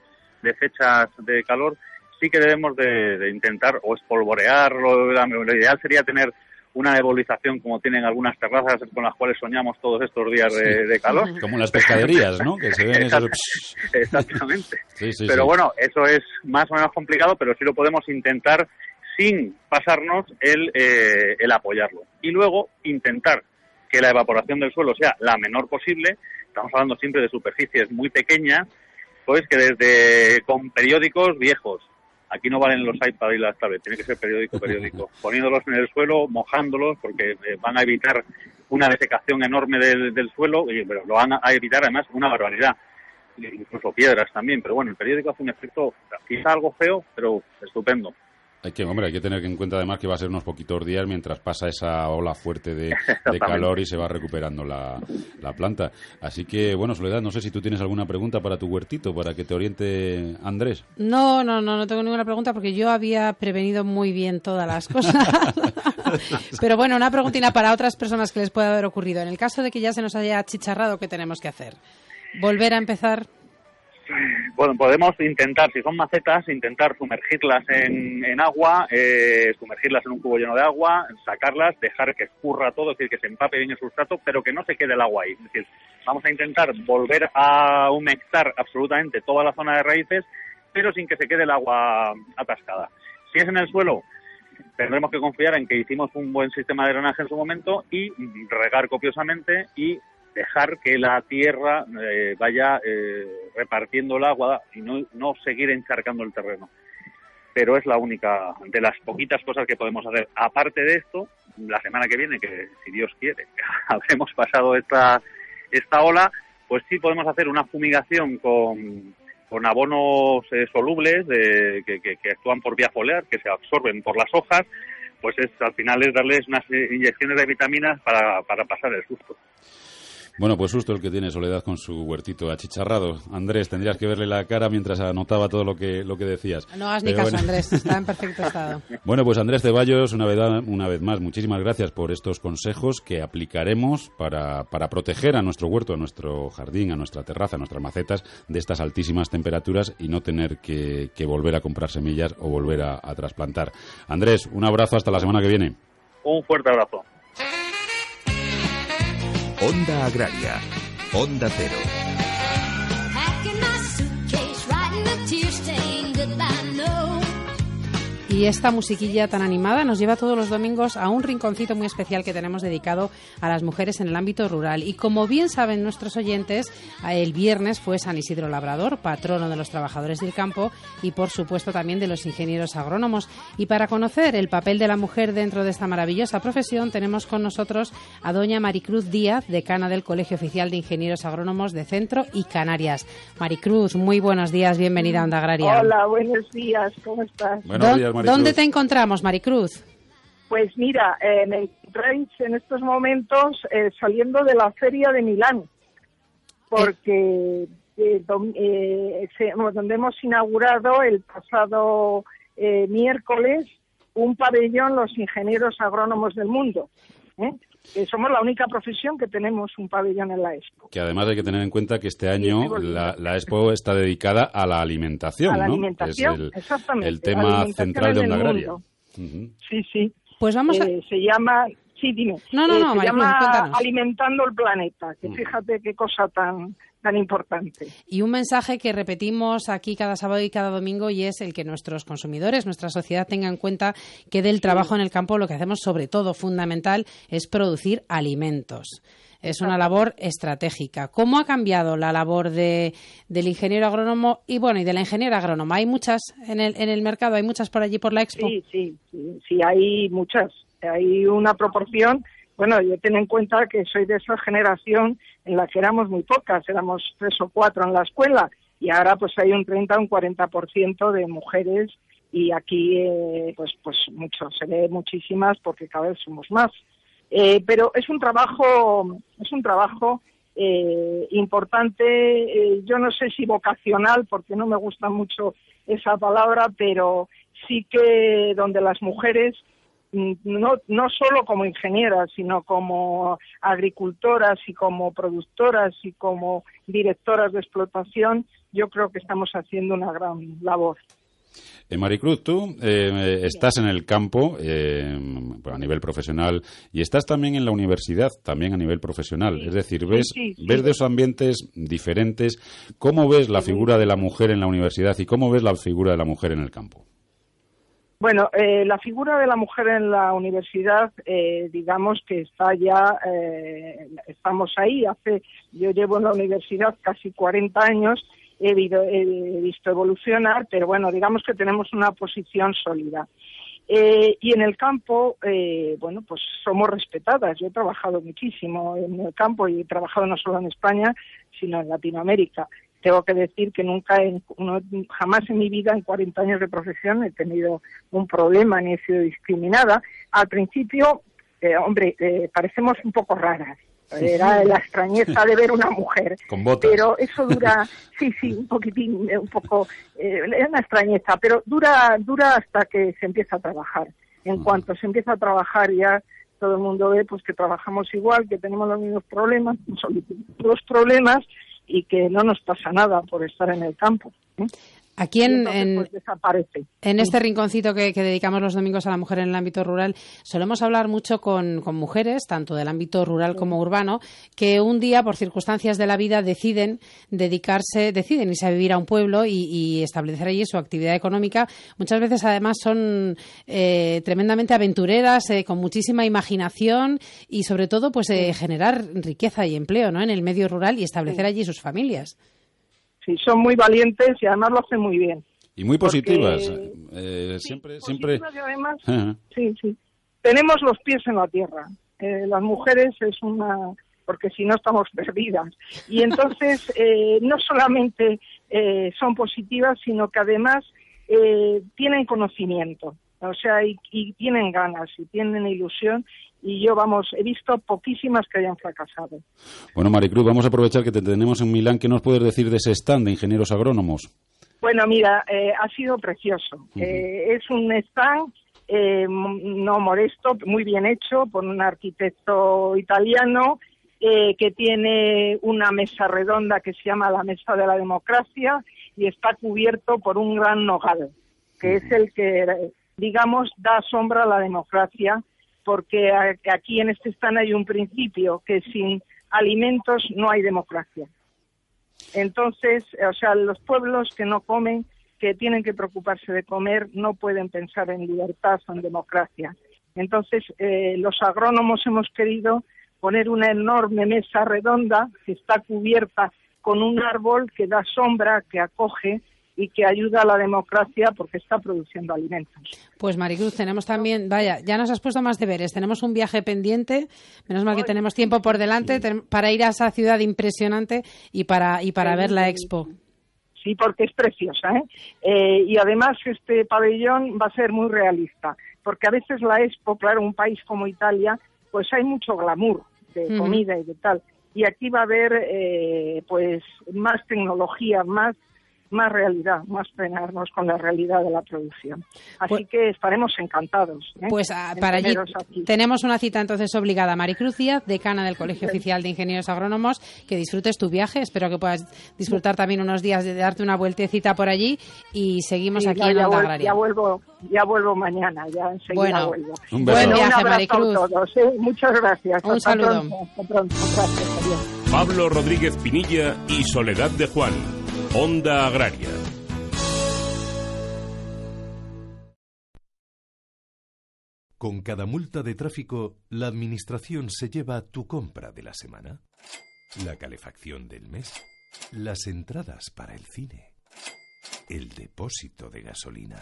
fechas de calor, sí que debemos de, intentar o espolvorear, lo, lo, ideal sería tener una nebulización como tienen algunas terrazas con las cuales soñamos todos estos días de, calor. [laughs]
Como las pescaderías, ¿no? Que se ven [laughs]
Exactamente. pero bueno, eso es más o menos complicado, pero sí lo podemos intentar sin pasarnos el, eh, el apoyarlo. Y luego intentar que la evaporación del suelo sea la menor posible. Estamos hablando siempre de superficies muy pequeñas, pues que desde con periódicos viejos. Aquí no valen los iPads y las tablets, tiene que ser periódico, periódico. [laughs] Poniéndolos en el suelo, mojándolos, porque eh, van a evitar una desecación enorme del, del suelo, y, pero lo van a evitar además una barbaridad incluso piedras también, pero bueno, el periódico hace un efecto quizá algo feo, pero estupendo.
Hay que, hombre, hay que tener en cuenta además que va a ser unos poquitos días mientras pasa esa ola fuerte de, [laughs] calor y se va recuperando la, planta. Así que, bueno, Soledad, no sé si tú tienes alguna pregunta para tu huertito, para que te oriente Andrés.
No, no, no, no tengo ninguna pregunta porque yo había prevenido muy bien todas las cosas. [laughs] Pero bueno, una preguntina para otras personas que les pueda haber ocurrido. En el caso de que ya se nos haya achicharrado, ¿qué tenemos que hacer? ¿Volver a empezar?
Bueno, podemos intentar, si son macetas, intentar sumergirlas en, en agua, eh, sumergirlas en un cubo lleno de agua, sacarlas, dejar que escurra todo, es decir, que se empape bien el sustrato, pero que no se quede el agua ahí. Es decir, vamos a intentar volver a humectar absolutamente toda la zona de raíces, pero sin que se quede el agua atascada. Si es en el suelo, tendremos que confiar en que hicimos un buen sistema de drenaje en su momento y regar copiosamente y dejar que la tierra eh, vaya eh, repartiendo el agua y no, no seguir encharcando el terreno. Pero es la única de las poquitas cosas que podemos hacer. Aparte de esto, la semana que viene, que si Dios quiere, [laughs] habremos pasado esta, esta ola, pues sí podemos hacer una fumigación con, con abonos eh, solubles de, que, que, actúan por vía foliar, que se absorben por las hojas, pues es, al final es darles unas eh, inyecciones de vitaminas para, para pasar el susto.
Bueno, pues justo el que tiene Soledad con su huertito achicharrado. Andrés, tendrías que verle la cara mientras anotaba todo lo que, lo que decías.
No hagas ni caso,
bueno.
Andrés, está en perfecto [laughs] estado.
Bueno, pues Andrés Ceballos, una vez, una vez más, muchísimas gracias por estos consejos que aplicaremos para, para proteger a nuestro huerto, a nuestro jardín, a nuestra terraza, a nuestras macetas de estas altísimas temperaturas y no tener que, que volver a comprar semillas o volver a, a trasplantar. Andrés, un abrazo hasta la semana que viene.
Un fuerte abrazo.
Onda Agraria. Onda Cero.
Y esta musiquilla tan animada nos lleva todos los domingos a un rinconcito muy especial que tenemos dedicado a las mujeres en el ámbito rural. Y como bien saben nuestros oyentes, el viernes fue San Isidro Labrador, patrono de los trabajadores del campo y por supuesto también de los ingenieros agrónomos. Y para conocer el papel de la mujer dentro de esta maravillosa profesión, tenemos con nosotros a doña Maricruz Díaz, decana del Colegio Oficial de Ingenieros Agrónomos de Centro y Canarias. Maricruz, muy buenos días, bienvenida a Onda Agraria.
Hola, buenos días, ¿cómo estás?
Buenos días, Maricruz.
¿Dónde te encontramos, Maricruz?
Pues mira, eh, me encontráis en estos momentos eh, saliendo de la feria de Milán, porque eh, eh, donde hemos inaugurado el pasado eh, miércoles un pabellón los ingenieros agrónomos del mundo. ¿Eh? Que somos la única profesión que tenemos un pabellón en la expo.
Que además hay que tener en cuenta que este año la, la Expo está dedicada a la alimentación,
A la
¿no?
alimentación,
Que es el,
exactamente,
el tema central de Onda Agraria.
Sí, sí.
Pues vamos a...
Eh, se llama, sí, dime.
No, no,
Eh,
no,
se
Maricruz,
llama. Alimentando el planeta, que
Mm.
fíjate qué cosa tan, tan importante.
Y un mensaje que repetimos aquí cada sábado y cada domingo y es el que nuestros consumidores, nuestra sociedad tenga en cuenta que del trabajo en el campo lo que hacemos sobre todo fundamental es producir alimentos. Es una labor estratégica. ¿Cómo ha cambiado la labor de, del ingeniero agrónomo y bueno y de la ingeniera agrónoma? Hay muchas en el, en el mercado, hay muchas por allí por la expo.
Sí, sí, sí, sí, hay muchas. Hay una proporción. Bueno, yo ten en cuenta que soy de esa generación en la que éramos muy pocas, éramos tres o cuatro en la escuela y ahora pues hay un 30 o un 40% de mujeres y aquí eh, pues pues mucho, se ve muchísimas porque cada vez somos más. Eh, pero es un trabajo, es un trabajo eh, importante, eh, yo no sé si vocacional, porque no me gusta mucho esa palabra, pero sí que donde las mujeres, no, no solo como ingenieras, sino como agricultoras y como productoras y como directoras de explotación, yo creo que estamos haciendo una gran labor.
Eh, Maricruz, tú eh, estás en el campo eh, a nivel profesional y estás también en la universidad, también a nivel profesional. Es decir, ves,
sí, sí.
ves dos ambientes diferentes. ¿Cómo ves la figura de la mujer en la universidad y cómo ves la figura de la mujer en el campo?
Bueno, eh, la figura de la mujer en la universidad, eh, digamos que está ya, eh, estamos ahí. Hace, yo llevo en la universidad casi 40 años, he, vido- he visto evolucionar, pero bueno, digamos que tenemos una posición sólida. Eh, y en el campo, eh, bueno, pues somos respetadas. Yo he trabajado muchísimo en el campo y he trabajado no solo en España, sino en Latinoamérica. Tengo que decir que nunca, en- no- jamás en mi vida, en 40 años de profesión, he tenido un problema ni he sido discriminada. Al principio, eh, hombre, eh, parecemos un poco raras. Era la extrañeza de ver una mujer. [laughs]
Con botas.
Pero eso [laughs] dura, sí, sí, un poquitín, eh, un poco, eh, es una extrañeza, pero dura, dura hasta que se empieza a trabajar. En cuanto se empieza a trabajar ya todo el mundo ve pues que trabajamos igual, que tenemos los mismos problemas, los problemas y que no nos pasa nada por estar en el campo.
Aquí en, en-
pues, desaparece.
En este rinconcito que, que dedicamos los domingos a la mujer en el ámbito rural, solemos hablar mucho con, con mujeres, tanto del ámbito rural como urbano, que un día, por circunstancias de la vida, deciden dedicarse, deciden irse a vivir a un pueblo y, y establecer allí su actividad económica. Muchas veces, además, son eh, tremendamente aventureras, eh, con muchísima imaginación y, sobre todo, pues eh, generar riqueza y empleo ¿no? en el medio rural y establecer allí sus familias.
Sí, son muy valientes y además lo hacen muy bien.
Y muy
Porque-
positivas. eh, siempre, siempre.
Positivas y además, sí, sí. Tenemos los pies en la tierra. Eh, las mujeres es una porque si no estamos perdidas. Y entonces, [laughs] eh, no solamente eh, son positivas, sino que además eh, tienen conocimiento, o sea, y, y tienen ganas y tienen ilusión. Y yo, vamos, he visto poquísimas que hayan fracasado.
Bueno, Maricruz, vamos a aprovechar que te tenemos en Milán. ¿Qué nos puedes decir de ese stand de ingenieros agrónomos?
Bueno, mira, eh, ha sido precioso. Eh, es un stand eh, no modesto, muy bien hecho por un arquitecto italiano eh, que tiene una mesa redonda que se llama la Mesa de la Democracia y está cubierto por un gran nogal, que es el que, digamos, da sombra a la democracia, porque aquí en este stand hay un principio que sin alimentos no hay democracia. Entonces, o sea, los pueblos que no comen, que tienen que preocuparse de comer, no pueden pensar en libertad o en democracia. Entonces, eh, los agrónomos hemos querido poner una enorme mesa redonda que está cubierta con un árbol que da sombra, que acoge y que ayuda a la democracia porque está produciendo alimentos.
Pues Maricruz, tenemos también, vaya, ya nos has puesto más deberes. Tenemos un viaje pendiente, menos mal que tenemos tiempo por delante para ir a esa ciudad impresionante y para, y para ver la expo.
Sí, porque es preciosa. ¿eh? Eh, y además este pabellón va a ser muy realista, porque a veces la Expo, claro, un país como Italia, pues hay mucho glamour de comida y de tal. Y aquí va a haber eh, pues más tecnología, más más realidad, más plenarnos con la realidad de la producción. Así que estaremos encantados. ¿eh?
Pues ah, para allí
aquí.
tenemos una cita entonces obligada. Maricruz Díaz, decana del Colegio Oficial de Ingenieros Agrónomos, que disfrutes tu viaje. Espero que puedas disfrutar también unos días de darte una vueltecita por allí y seguimos
Sí,
aquí
ya,
en Onda Agraria.
ya vuelvo, ya vuelvo mañana, ya enseguida
Bueno,
vuelvo.
un beso.
Bueno,
Buen viaje,
un
Maricruz.
a todos. ¿eh? Muchas gracias.
Un
Hasta
saludo.
pronto, hasta pronto. Gracias, adiós.
Pablo Rodríguez Pinilla y Soledad de Juan. Onda Agraria.
Con cada multa de tráfico, la Administración se lleva tu compra de la semana, la calefacción del mes, las entradas para el cine, el depósito de gasolina.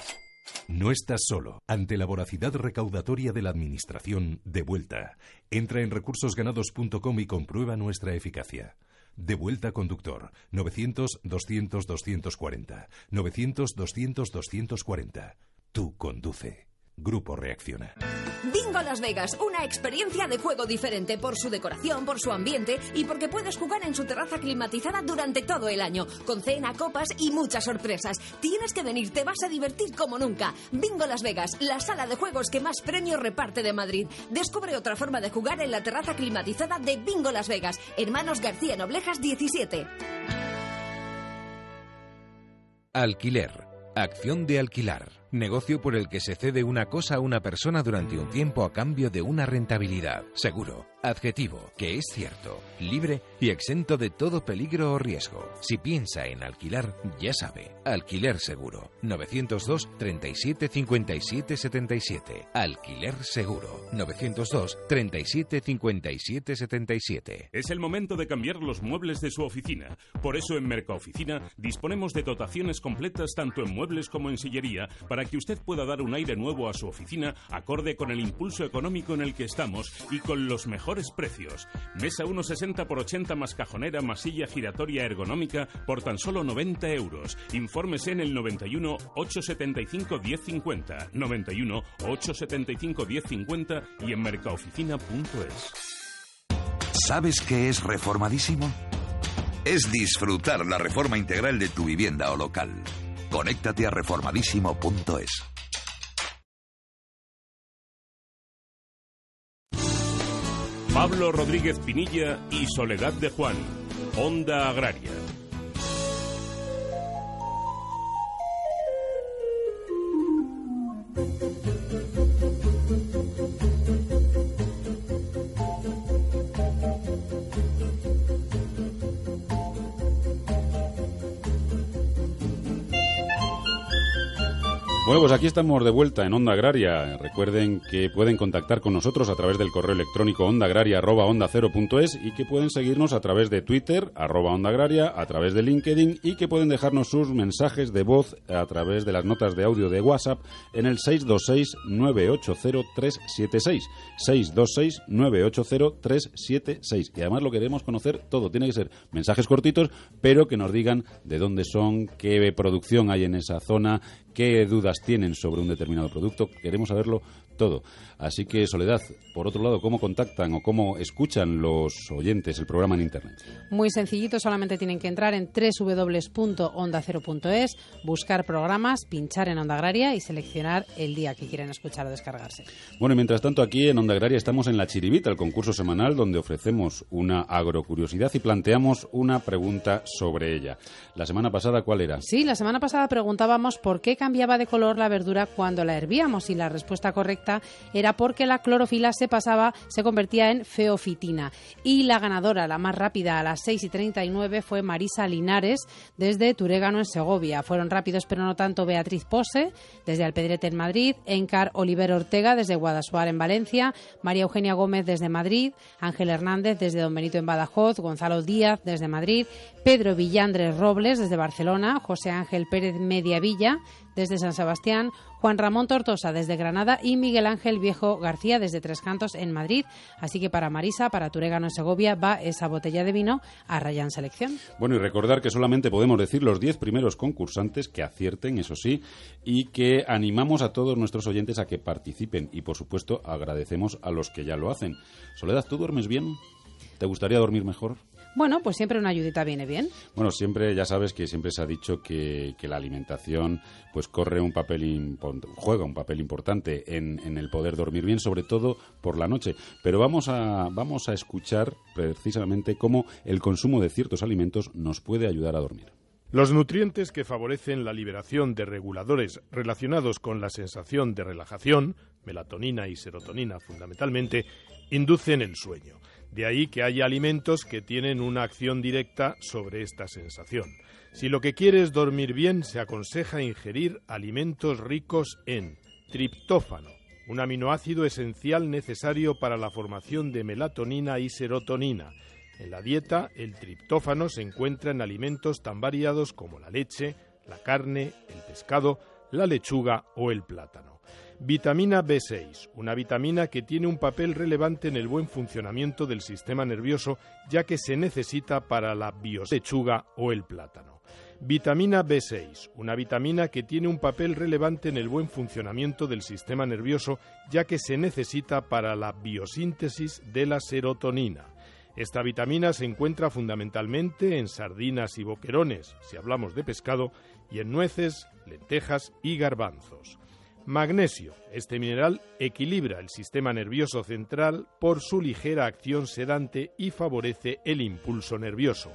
No estás solo. Ante la voracidad recaudatoria de la Administración, de vuelta. Entra en recursosganados.com y comprueba nuestra eficacia. De vuelta conductor. 900-200-240. 900-200-240. Tú conduce. Grupo Reacciona.
Bingo Las Vegas, una experiencia de juego diferente por su decoración, por su ambiente y porque puedes jugar en su terraza climatizada durante todo el año, con cena, copas y muchas sorpresas. Tienes que venir, te vas a divertir como nunca. Bingo Las Vegas, la sala de juegos que más premios reparte de Madrid. Descubre otra forma de jugar en la terraza climatizada de Bingo Las Vegas, Hermanos García Noblejas 17.
Alquiler. Acción de alquilar. Negocio por el que se cede una cosa a una persona durante un tiempo a cambio de una rentabilidad. Seguro. Adjetivo, que es cierto, libre y exento de todo peligro o riesgo. Si piensa en alquilar, ya sabe. Alquiler seguro. 902 37 57 77. Alquiler seguro. 902 37 57 77.
Es el momento de cambiar los muebles de su oficina. Por eso en Mercaoficina disponemos de dotaciones completas tanto en muebles como en sillería para que usted pueda dar un aire nuevo a su oficina acorde con el impulso económico en el que estamos y con los mejores precios. Mesa 1,60 por 80 más cajonera más silla giratoria ergonómica por tan solo 90 euros. Infórmese en el 91 875 1050, 91 875 1050 y en mercaoficina.es.
¿Sabes qué es reformadísimo? Es disfrutar la reforma integral de tu vivienda o local. Conéctate a reformadísimo.es.
Pablo Rodríguez Pinilla y Soledad de Juan. Onda Agraria.
Bueno, pues aquí estamos de vuelta en Onda Agraria. Recuerden que pueden contactar con nosotros a través del correo electrónico ondaagraria.onda0.es y que pueden seguirnos a través de Twitter, arroba Onda Agraria, a través de LinkedIn y que pueden dejarnos sus mensajes de voz a través de las notas de audio de WhatsApp en el 626-980-376. 626-980-376. Y además lo queremos conocer todo. Tiene que ser mensajes cortitos, pero que nos digan de dónde son, qué producción hay en esa zona, qué dudas tienen sobre un determinado producto. Queremos saberlo todo. Así que, Soledad, por otro lado, ¿cómo contactan o cómo escuchan los oyentes el programa en Internet?
Muy sencillito, solamente tienen que entrar en www.ondacero.es, buscar programas, pinchar en Onda Agraria y seleccionar el día que quieren escuchar o descargarse.
Bueno, y mientras tanto, aquí en Onda Agraria estamos en la Chiribita, el concurso semanal donde ofrecemos una agrocuriosidad y planteamos una pregunta sobre ella. La semana pasada, ¿cuál era?
Sí, la semana pasada preguntábamos por qué cambiaba de color la verdura cuando la hervíamos y la respuesta correcta era porque la clorofila se pasaba, se convertía en feofitina. Y la ganadora, la más rápida, a las 6 y 39 fue Marisa Linares desde Turégano en Segovia. Fueron rápidos pero no tanto Beatriz Pose desde Alpedrete en Madrid, Encar Oliver Ortega desde Guadasuar en Valencia, María Eugenia Gómez desde Madrid, Ángel Hernández desde Don Benito en Badajoz, Gonzalo Díaz desde Madrid, Pedro Villandres Robles desde Barcelona, José Ángel Pérez Mediavilla desde San Sebastián, Juan Ramón Tortosa desde Granada y Miguel Ángel Viejo García desde Tres Cantos en Madrid. Así que para Marisa, para Turégano en Segovia, va esa botella de vino a Rayán Selección.
Bueno, y recordar que solamente podemos decir los 10 primeros concursantes que acierten, eso sí, y que animamos a todos nuestros oyentes a que participen. Y por supuesto, agradecemos a los que ya lo hacen. Soledad, ¿tú duermes bien? ¿Te gustaría dormir mejor?
Bueno, pues siempre una ayudita viene bien.
Bueno, siempre, ya sabes que siempre se ha dicho que, que la alimentación pues corre un papel juega un papel importante en, en el poder dormir bien, sobre todo por la noche. Pero vamos a, vamos a escuchar precisamente cómo el consumo de ciertos alimentos nos puede ayudar a dormir.
Los nutrientes que favorecen la liberación de reguladores relacionados con la sensación de relajación, melatonina y serotonina fundamentalmente, inducen el sueño. De ahí que haya alimentos que tienen una acción directa sobre esta sensación. Si lo que quiere es dormir bien, se aconseja ingerir alimentos ricos en triptófano, un aminoácido esencial necesario para la formación de melatonina y serotonina. En la dieta, el triptófano se encuentra en alimentos tan variados como la leche, la carne, el pescado, la lechuga o el plátano. Vitamina B6, una vitamina que tiene un papel relevante en el buen funcionamiento del sistema nervioso, ya que se necesita para la biolechuga o el plátano. Vitamina B6, una vitamina que tiene un papel relevante en el buen funcionamiento del sistema nervioso, ya que se necesita para la biosíntesis de la serotonina. Esta vitamina se encuentra fundamentalmente en sardinas y boquerones, si hablamos de pescado, y en nueces, lentejas y garbanzos. Magnesio. Este mineral equilibra el sistema nervioso central por su ligera acción sedante y favorece el impulso nervioso.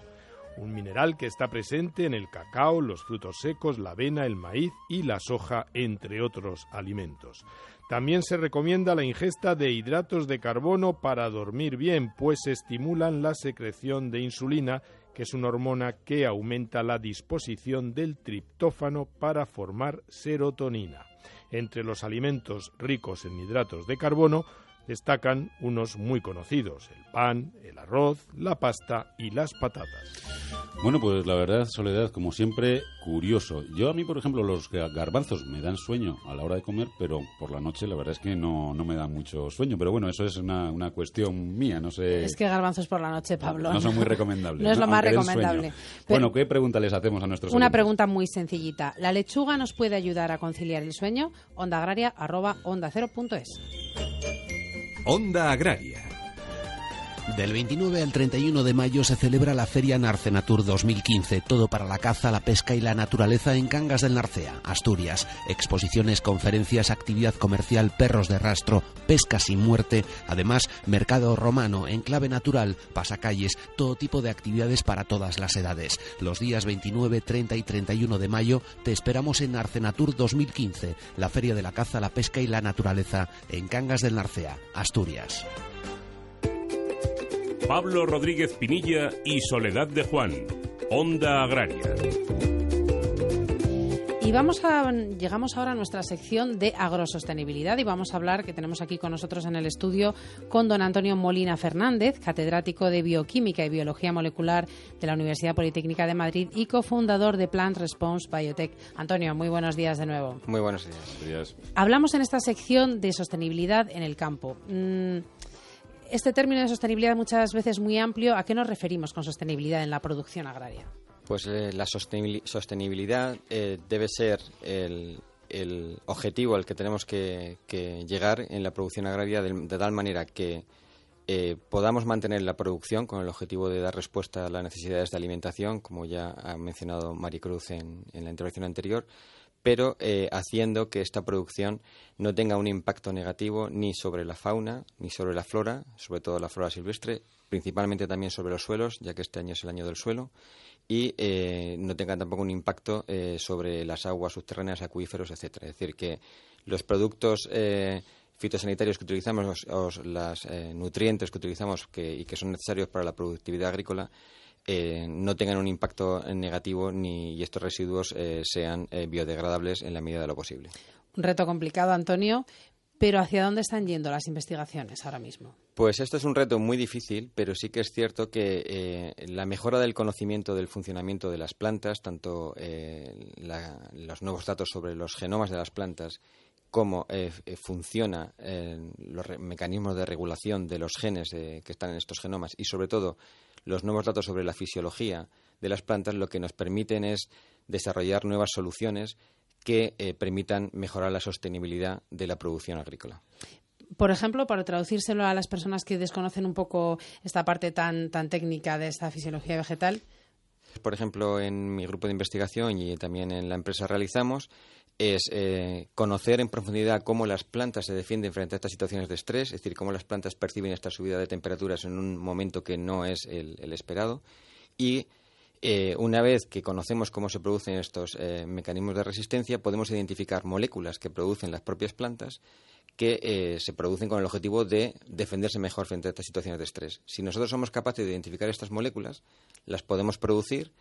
Un mineral que está presente en el cacao, los frutos secos, la avena, el maíz y la soja, entre otros alimentos. También se recomienda la ingesta de hidratos de carbono para dormir bien, pues estimulan la secreción de insulina, que es una hormona que aumenta la disposición del triptófano para formar serotonina. Entre los alimentos ricos en hidratos de carbono destacan unos muy conocidos, el pan, el arroz, la pasta y las patatas.
Bueno, pues la verdad, Soledad, como siempre, curioso. Yo a mí, por ejemplo, los ga- garbanzos me dan sueño a la hora de comer, pero por la noche la verdad es que no, no me da mucho sueño. Pero bueno, eso es una, una cuestión mía, no sé.
Es que garbanzos por la noche, Pablo.
No son muy recomendables.
No es lo más
Aunque
recomendable.
Bueno, ¿qué pregunta les hacemos a nuestros
Una
oyentes?
pregunta muy sencillita. ¿La lechuga nos puede ayudar a conciliar el sueño? Onda agraria arroba onda cero punto es.
Onda Agraria.
Del 29 al 31 de mayo se celebra la Feria Narcenatur 2015, todo para la caza, la pesca y la naturaleza en Cangas del Narcea, Asturias. Exposiciones, conferencias, actividad comercial, perros de rastro, pesca sin muerte, además mercado romano, enclave natural, pasacalles, todo tipo de actividades para todas las edades. Los días 29, 30 y 31 de mayo te esperamos en Narcenatur 2015, la Feria de la caza, la pesca y la naturaleza en Cangas del Narcea, Asturias.
Pablo Rodríguez Pinilla y Soledad de Juan. Onda Agraria.
Y vamos a, llegamos ahora a nuestra sección de agrosostenibilidad y vamos a hablar, que tenemos aquí con nosotros en el estudio, con don Antonio Molina Fernández, catedrático de Bioquímica y Biología Molecular de la Universidad Politécnica de Madrid y cofundador de Plant Response Biotech. Antonio, muy buenos días de nuevo.
Muy buenos
días.
Hablamos en esta sección de sostenibilidad en el campo. Mm, Este término de sostenibilidad muchas veces muy amplio. ¿A qué nos referimos con sostenibilidad en la producción agraria?
Pues eh, la sostenibili- sostenibilidad eh, debe ser el, objetivo al que tenemos que, llegar en la producción agraria de, de tal manera que eh, podamos mantener la producción con el objetivo de dar respuesta a las necesidades de alimentación, como ya ha mencionado Maricruz en, en la intervención anterior, pero eh, haciendo que esta producción no tenga un impacto negativo ni sobre la fauna ni sobre la flora, sobre todo la flora silvestre, principalmente también sobre los suelos, ya que este año es el año del suelo, y eh, no tenga tampoco un impacto eh, sobre las aguas subterráneas, acuíferos, etcétera. Es decir, que los productos fitosanitarios que utilizamos, los eh, nutrientes que utilizamos y que son necesarios para la productividad agrícola, eh, no tengan un impacto negativo ni y estos residuos eh, sean eh, biodegradables en la medida de lo posible.
Un reto complicado, Antonio, pero ¿hacia dónde están yendo las investigaciones ahora mismo?
Pues esto es un reto muy difícil, pero sí que es cierto que eh, la mejora del conocimiento del funcionamiento de las plantas, tanto eh, la- los nuevos datos sobre los genomas de las plantas, cómo eh, funciona los mecanismos de regulación de los genes de- que están en estos genomas y sobre todo los nuevos datos sobre la fisiología de las plantas, lo que nos permiten es desarrollar nuevas soluciones que eh, permitan mejorar la sostenibilidad de la producción agrícola.
Por ejemplo, para traducírselo a las personas que desconocen un poco esta parte tan, tan técnica de esta fisiología vegetal,
por ejemplo, en mi grupo de investigación y también en la empresa realizamos, es eh, conocer en profundidad cómo las plantas se defienden frente a estas situaciones de estrés, es decir, cómo las plantas perciben esta subida de temperaturas en un momento que no es el, esperado. Y eh, una vez que conocemos cómo se producen estos eh, mecanismos de resistencia, podemos identificar moléculas que producen las propias plantas que se producen con el objetivo de defenderse mejor frente a estas situaciones de estrés. Si nosotros somos capaces de identificar estas moléculas, las podemos producir,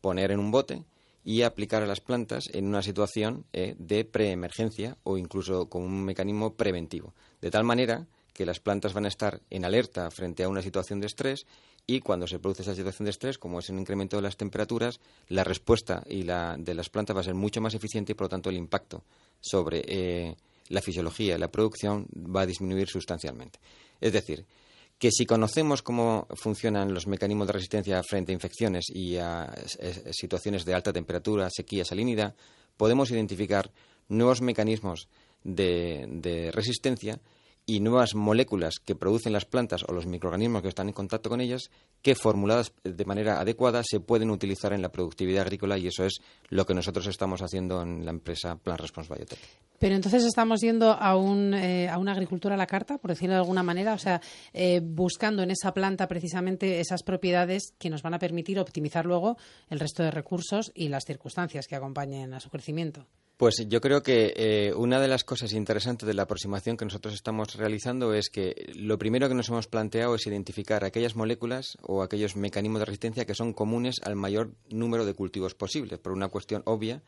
poner en un bote y aplicar a las plantas en una situación eh, de preemergencia o incluso con un mecanismo preventivo. De tal manera que las plantas van a estar en alerta frente a una situación de estrés y cuando se produce esa situación de estrés, como es un incremento de las temperaturas, la respuesta y la, de las plantas va a ser mucho más eficiente y por lo tanto el impacto sobre eh, la fisiología y la producción va a disminuir sustancialmente. Es decir, que si conocemos cómo funcionan los mecanismos de resistencia frente a infecciones y a eh, situaciones de alta temperatura, sequía, salinidad, podemos identificar nuevos mecanismos de, de resistencia y nuevas moléculas que producen las plantas o los microorganismos que están en contacto con ellas que formuladas de manera adecuada se pueden utilizar en la productividad agrícola y eso es lo que nosotros estamos haciendo en la empresa Plan Response Biotech.
Pero entonces estamos yendo a, un, eh, a una agricultura a la carta, por decirlo de alguna manera, o sea, eh, buscando en esa planta precisamente esas propiedades que nos van a permitir optimizar luego el resto de recursos y las circunstancias que acompañen a su crecimiento.
Pues yo creo que eh, una de las cosas interesantes de la aproximación que nosotros estamos realizando es que lo primero que nos hemos planteado es identificar aquellas moléculas o aquellos mecanismos de resistencia que son comunes al mayor número de cultivos posibles, por una cuestión obvia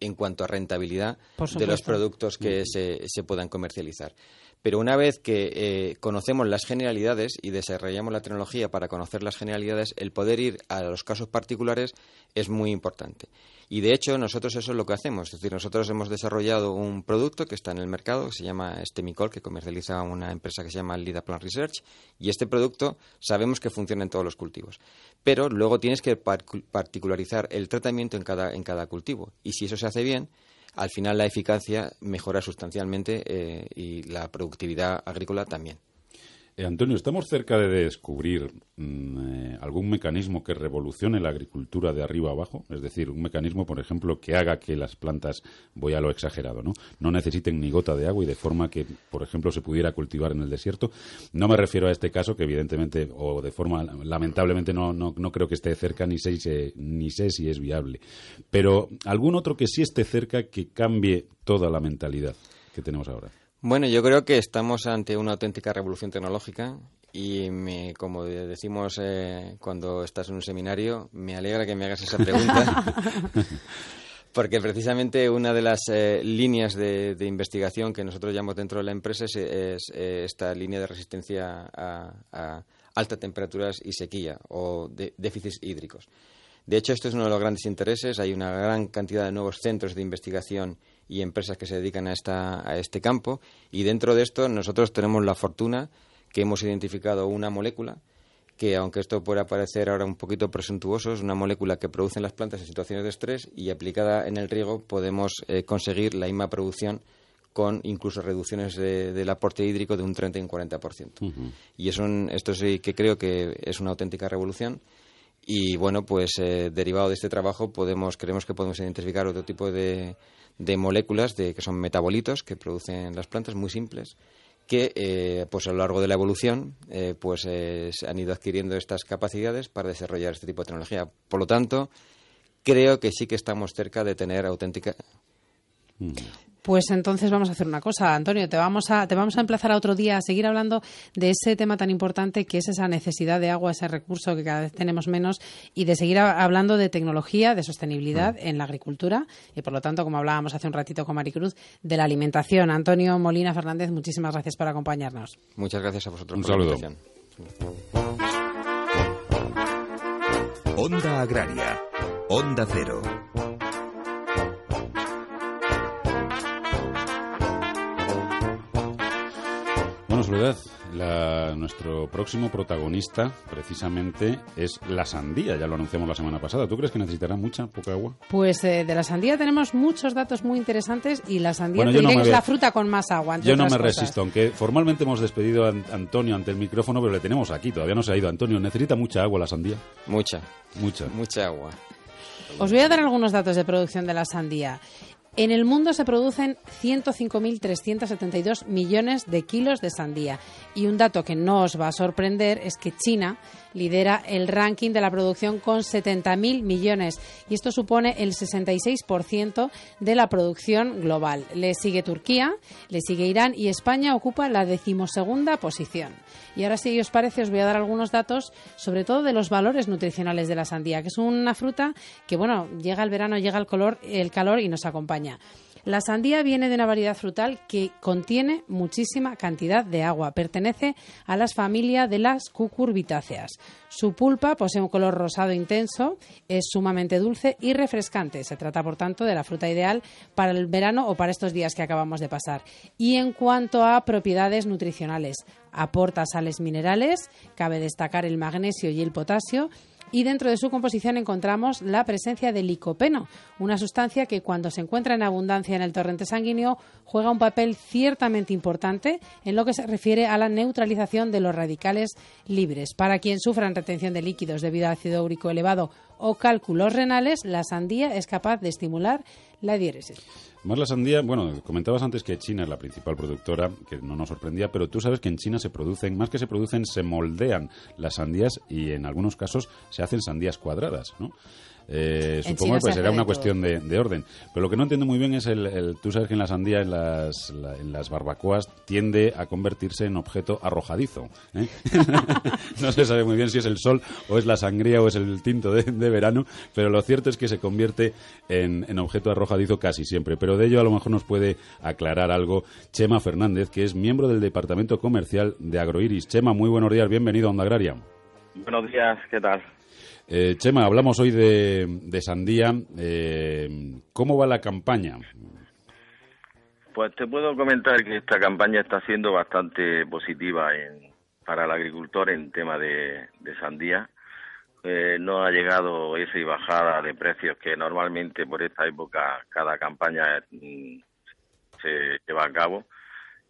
en cuanto a rentabilidad de los productos que se, se puedan comercializar. Pero una vez que eh, conocemos las generalidades y desarrollamos la tecnología para conocer las generalidades, el poder ir a los casos particulares es muy importante. Y de hecho, nosotros eso es lo que hacemos. Es decir, nosotros hemos desarrollado un producto que está en el mercado, que se llama Stemicol, que comercializa una empresa que se llama Lida Plant Research. Y este producto sabemos que funciona en todos los cultivos. Pero luego tienes que par- particularizar el tratamiento en cada, en cada cultivo. Y si eso se hace bien, al final la eficacia mejora sustancialmente eh, y la productividad agrícola también.
Eh, Antonio, estamos cerca de descubrir mm, eh, algún mecanismo que revolucione la agricultura de arriba abajo, es decir, un mecanismo, por ejemplo, que haga que las plantas, voy a lo exagerado, ¿no? No necesiten ni gota de agua y de forma que, por ejemplo, se pudiera cultivar en el desierto. No me refiero a este caso, que evidentemente, o de forma, lamentablemente, no, no, no creo que esté cerca ni sé, si- ni sé si es viable. Pero algún otro que sí esté cerca que cambie toda la mentalidad que tenemos ahora.
Bueno, yo creo que estamos ante una auténtica revolución tecnológica y, me- como de- decimos eh, cuando estás en un seminario, me alegra que me hagas esa pregunta. [laughs] Porque precisamente una de las eh, líneas de, de investigación que nosotros llamamos dentro de la empresa es, es, eh, esta línea de resistencia a, a altas temperaturas y sequía o de déficits hídricos. De hecho, esto es uno de los grandes intereses. Hay una gran cantidad de nuevos centros de investigación y empresas que se dedican a, esta, a este campo. Y dentro de esto, nosotros tenemos la fortuna que hemos identificado una molécula que, aunque esto pueda parecer ahora un poquito presuntuoso, es una molécula que producen las plantas en situaciones de estrés y aplicada en el riego podemos eh, conseguir la misma producción con incluso reducciones de- del aporte hídrico de un 30 y un 40%. Y es un- esto sí que creo que es una auténtica revolución. Y bueno, pues eh, derivado de este trabajo podemos, creemos que podemos identificar otro tipo de, de moléculas de, que son metabolitos que producen las plantas muy simples que eh, pues a lo largo de la evolución eh, pues eh, han ido adquiriendo estas capacidades para desarrollar este tipo de tecnología. Por lo tanto, creo que sí que estamos cerca de tener auténtica
Pues entonces vamos a hacer una cosa, Antonio, te vamos a te vamos a emplazar a otro día a seguir hablando de ese tema tan importante que es esa necesidad de agua, ese recurso que cada vez tenemos menos y de seguir a- hablando de tecnología, de sostenibilidad en la agricultura y por lo tanto, como hablábamos hace un ratito con Maricruz, de la alimentación. Antonio Molina Fernández, muchísimas gracias por acompañarnos.
Muchas gracias a vosotros
Un
por
saludo.
Onda Agraria. Onda Cero.
La- nuestro próximo protagonista precisamente es la sandía, ya lo anunciamos la semana pasada. ¿Tú crees que necesitará mucha, poca agua?
Pues eh, de la sandía tenemos muchos datos muy interesantes y la sandía
Bueno,
te
no
es la fruta con más agua.
Yo no me
cosas.
resisto, aunque formalmente hemos despedido a An- Antonio ante el micrófono, pero le tenemos aquí, todavía no se ha ido. Antonio, ¿necesita mucha agua la sandía?
Mucha.
Mucha.
Mucha agua.
Os voy a dar algunos datos de producción de la sandía. En el mundo se producen 105.372 millones de kilos de sandía. Y un dato que no os va a sorprender es que China lidera el ranking de la producción con 70.000 millones. Y esto supone el 66% de la producción global. Le sigue Turquía, le sigue Irán y España ocupa la decimosegunda posición. Y ahora, si os parece, os voy a dar algunos datos, sobre todo de los valores nutricionales de la sandía, que es una fruta que, bueno, llega el verano, llega el, color, el calor y nos acompaña. La sandía viene de una variedad frutal que contiene muchísima cantidad de agua. Pertenece a las familias de las cucurbitáceas. Su pulpa posee un color rosado intenso, es sumamente dulce y refrescante. Se trata, por tanto, de la fruta ideal para el verano o para estos días que acabamos de pasar. Y en cuanto a propiedades nutricionales, aporta sales minerales, cabe destacar el magnesio y el potasio, y dentro de su composición encontramos la presencia de licopeno, una sustancia que cuando se encuentra en abundancia en el torrente sanguíneo juega un papel ciertamente importante en lo que se refiere a la neutralización de los radicales libres. Para quien sufra en retención de líquidos debido a ácido úrico elevado o cálculos renales, la sandía es capaz de estimular la diéresis.
Más la sandía, bueno, comentabas antes que China es la principal productora, que no nos sorprendía, pero tú sabes que en China se producen, más que se producen, se moldean las sandías y en algunos casos se hacen sandías cuadradas, ¿no? Eh, supongo que pues,
se
será una cuestión de, de orden. Pero lo que no entiendo muy bien es el, el- tú sabes que en la sandía, en las, la- en las barbacoas, tiende a convertirse en objeto arrojadizo. ¿eh? [laughs] no se sabe muy bien si es el sol o es la sangría o es el tinto de, de verano, pero lo cierto es que se convierte en, en objeto arrojadizo casi siempre. Pero de ello a lo mejor nos puede aclarar algo Chema Fernández, que es miembro del Departamento Comercial de Agroiris. Chema, muy buenos días, bienvenido a Onda Agraria.
Buenos días, ¿qué tal?
Eh, Chema, hablamos hoy de, de sandía. Eh, ¿Cómo va la campaña?
Pues te puedo comentar que esta campaña está siendo bastante positiva en- para el agricultor en tema de, de sandía. Eh, no ha llegado esa bajada de precios que normalmente por esta época cada campaña mm, se lleva a cabo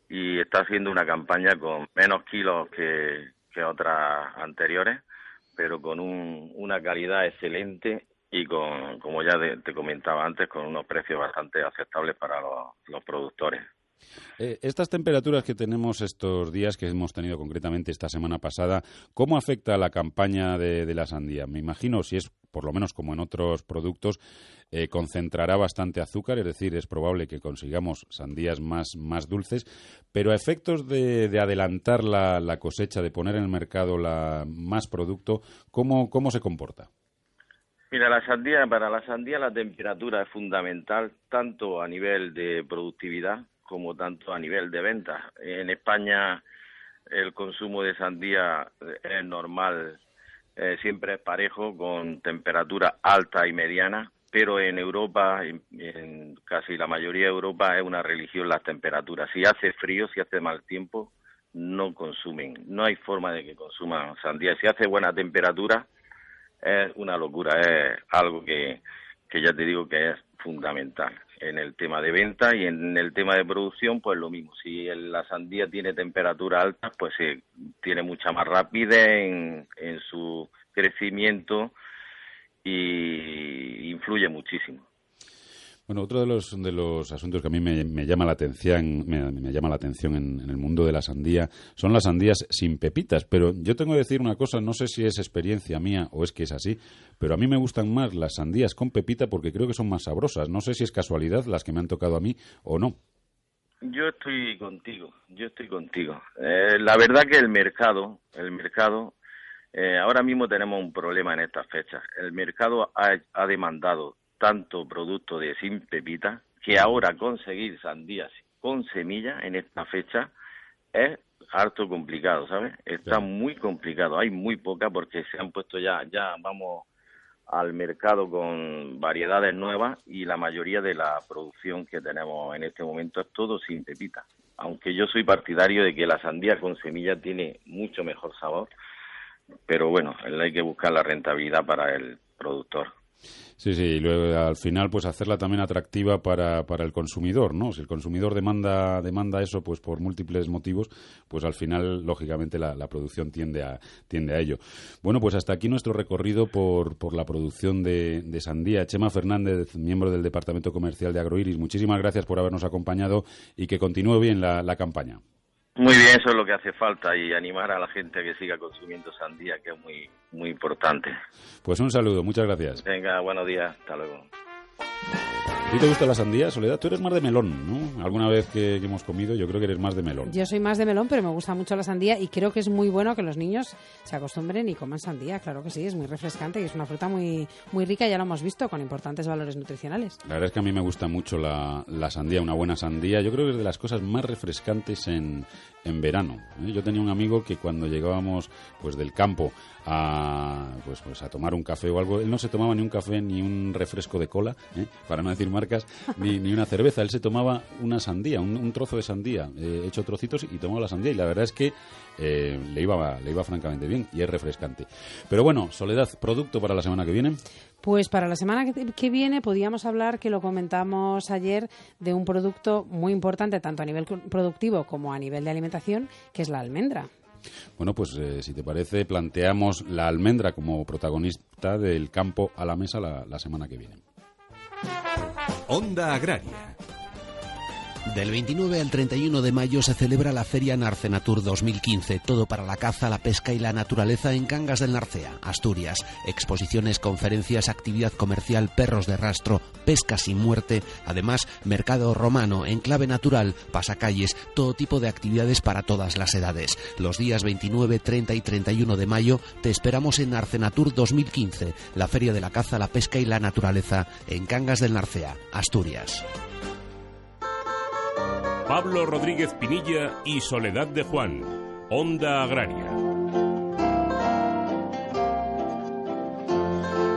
y está siendo una campaña con menos kilos que, que otras anteriores, pero con un- una calidad excelente y con, como ya te comentaba antes, con unos precios bastante aceptables para los, los productores.
Eh, estas temperaturas que tenemos estos días, que hemos tenido concretamente esta semana pasada, ¿cómo afecta a la campaña de, la sandía? Me imagino, si es por lo menos como en otros productos, eh, concentrará bastante azúcar, es decir, es probable que consigamos sandías más, más dulces, pero a efectos de, de adelantar la, la cosecha, de poner en el mercado la, más producto, ¿cómo, ¿cómo se comporta?
Mira, la sandía, para la sandía la temperatura es fundamental tanto a nivel de productividad como tanto a nivel de venta. En España el consumo de sandía es normal, eh, siempre es parejo con temperatura alta y mediana, pero en Europa, en casi la mayoría de Europa, es una religión las temperaturas. Si hace frío, si hace mal tiempo, no consumen. No hay forma de que consuman sandía. Si hace buena temperatura, es una locura, es algo que, que ya te digo que es fundamental en el tema de venta y en el tema de producción, pues lo mismo. Si la sandía tiene temperatura alta, pues tiene mucha más rapidez en, en su crecimiento y influye muchísimo.
Bueno, otro de los, de los asuntos que a mí me, llama la atención, me, llama la atención en, el mundo de la sandía son las sandías sin pepitas. Pero yo tengo que decir una cosa, no sé si es experiencia mía o es que es así, pero a mí me gustan más las sandías con pepita porque creo que son más sabrosas. No sé si es casualidad las que me han tocado a mí o no.
Yo estoy contigo, yo estoy contigo. Eh, la verdad que el mercado, el mercado, eh, ahora mismo tenemos un problema en estas fechas. El mercado ha demandado tanto producto de sin pepita que ahora conseguir sandías con semilla en esta fecha es harto complicado, ¿sabes? Está muy complicado. Hay muy poca porque se han puesto ya, ya vamos al mercado con variedades nuevas y la mayoría de la producción que tenemos en este momento es todo sin pepita. Aunque yo soy partidario de que la sandía con semilla tiene mucho mejor sabor, pero bueno, hay que buscar la rentabilidad para el productor.
Sí, sí, y luego al final pues hacerla también atractiva para, para el consumidor, ¿no? Si el consumidor demanda, demanda eso pues por múltiples motivos, pues al final lógicamente la, la producción tiende a, tiende a ello. Bueno, pues hasta aquí nuestro recorrido por, por la producción de, de sandía. Chema Fernández, miembro del Departamento Comercial de Agroiris, muchísimas gracias por habernos acompañado y que continúe bien la, la campaña.
Muy bien, eso es lo que hace falta y animar a la gente a que siga consumiendo sandía, que es muy, muy importante.
Pues un saludo, muchas gracias.
Venga, buenos días, hasta luego.
¿A ti te gusta la sandía, Soledad? Tú eres más de melón, ¿no? Alguna vez que, que hemos comido, yo creo que eres más de melón.
Yo soy más de melón, pero me gusta mucho la sandía y creo que es muy bueno que los niños se acostumbren y coman sandía. Claro que sí, es muy refrescante y es una fruta muy, muy rica, ya lo hemos visto, con importantes valores nutricionales.
La verdad es que a mí me gusta mucho la, la sandía, una buena sandía. Yo creo que es de las cosas más refrescantes en, en verano. ¿eh? Yo tenía un amigo que cuando llegábamos pues del campo a pues, pues a tomar un café o algo, él no se tomaba ni un café ni un refresco de cola, ¿eh? para no decir marcas, ni, ni una cerveza. Él se tomaba una sandía, un, trozo de sandía eh, hecho trocitos y tomaba la sandía. Y la verdad es que eh, le iba le iba francamente bien y es refrescante. Pero bueno, Soledad, producto para la semana que viene.
Pues para la semana que, viene podíamos hablar, que lo comentamos ayer, de un producto muy importante tanto a nivel productivo como a nivel de alimentación, que es la almendra.
Bueno, pues eh, si te parece, planteamos la almendra como protagonista del campo a la mesa la, la semana que viene.
Onda Agraria.
Del 29 al 31 de mayo se celebra la Feria Narcenatur 2015, todo para la caza, la pesca y la naturaleza en Cangas del Narcea, Asturias. Exposiciones, conferencias, actividad comercial, perros de rastro, pesca sin muerte, además mercado romano, enclave natural, pasacalles, todo tipo de actividades para todas las edades. Los días 29, 30 y 31 de mayo te esperamos en Narcenatur 2015, la Feria de la caza, la pesca y la naturaleza en Cangas del Narcea, Asturias.
Pablo Rodríguez Pinilla y Soledad de Juan. Onda Agraria.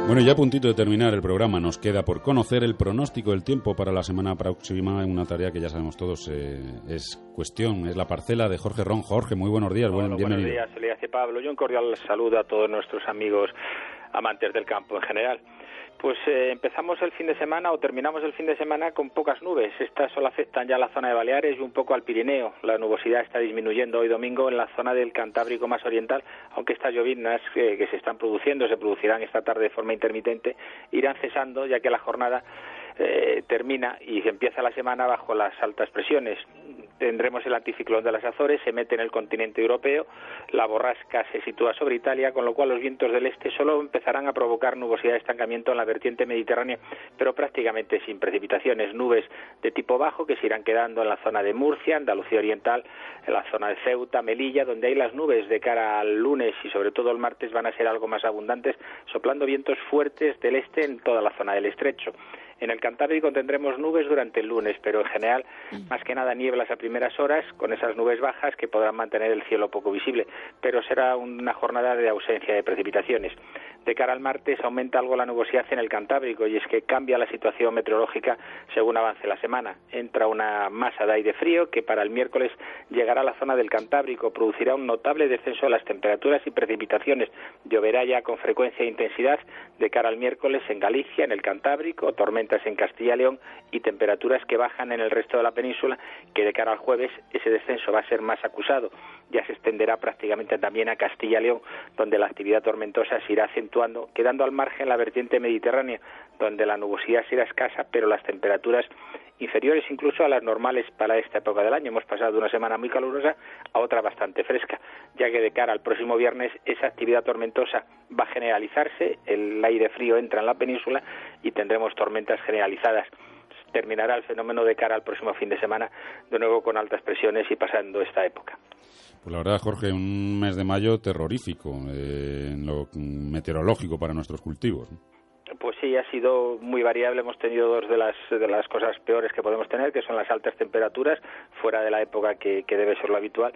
Bueno, ya a puntito de terminar el programa, nos queda por conocer el pronóstico del tiempo para la semana próxima, una tarea que ya sabemos todos eh, es cuestión, es la parcela de Jorge Ron. Jorge, muy buenos días, buen,
Hola, buenos
bienvenido.
días, Soledad y Pablo. Yo un cordial saludo a todos nuestros amigos amantes del campo en general. Pues eh, empezamos el fin de semana o terminamos el fin de semana con pocas nubes. Estas solo afectan ya a la zona de Baleares y un poco al Pirineo. La nubosidad está disminuyendo hoy domingo en la zona del Cantábrico más oriental, aunque estas llovinas eh, que se están produciendo, se producirán esta tarde de forma intermitente, irán cesando ya que la jornada eh, termina y empieza la semana bajo las altas presiones. Tendremos el anticiclón de las Azores, se mete en el continente europeo, la borrasca se sitúa sobre Italia, con lo cual los vientos del este solo empezarán a provocar nubosidad de estancamiento en la vertiente mediterránea, pero prácticamente sin precipitaciones, nubes de tipo bajo que se irán quedando en la zona de Murcia, Andalucía Oriental, en la zona de Ceuta, Melilla, donde hay las nubes de cara al lunes y sobre todo el martes van a ser algo más abundantes, soplando vientos fuertes del este en toda la zona del estrecho. En el Cantábrico tendremos nubes durante el lunes, pero en general, más que nada nieblas a primeras horas, con esas nubes bajas que podrán mantener el cielo poco visible, pero será una jornada de ausencia de precipitaciones. De cara al martes aumenta algo la nubosidad en el Cantábrico y es que cambia la situación meteorológica según avance la semana. Entra una masa de aire frío que para el miércoles llegará a la zona del Cantábrico, producirá un notable descenso de las temperaturas y precipitaciones. Lloverá ya con frecuencia e intensidad de cara al miércoles en Galicia, en el Cantábrico, tormentas en Castilla y León y temperaturas que bajan en el resto de la península, que de cara al jueves ese descenso va a ser más acusado. Ya se extenderá prácticamente también a Castilla y León, donde la actividad tormentosa se irá quedando al margen la vertiente mediterránea, donde la nubosidad será escasa, pero las temperaturas inferiores incluso a las normales para esta época del año. Hemos pasado de una semana muy calurosa a otra bastante fresca, ya que de cara al próximo viernes esa actividad tormentosa va a generalizarse, el aire frío entra en la península y tendremos tormentas generalizadas. Terminará el fenómeno de cara al próximo fin de semana, de nuevo con altas presiones y pasando esta época.
Pues la verdad, Jorge, un mes de mayo terrorífico eh, en lo meteorológico para nuestros cultivos.
Pues sí, ha sido muy variable. Hemos tenido dos de las, de las cosas peores que podemos tener, que son las altas temperaturas, fuera de la época que, que debe ser lo habitual,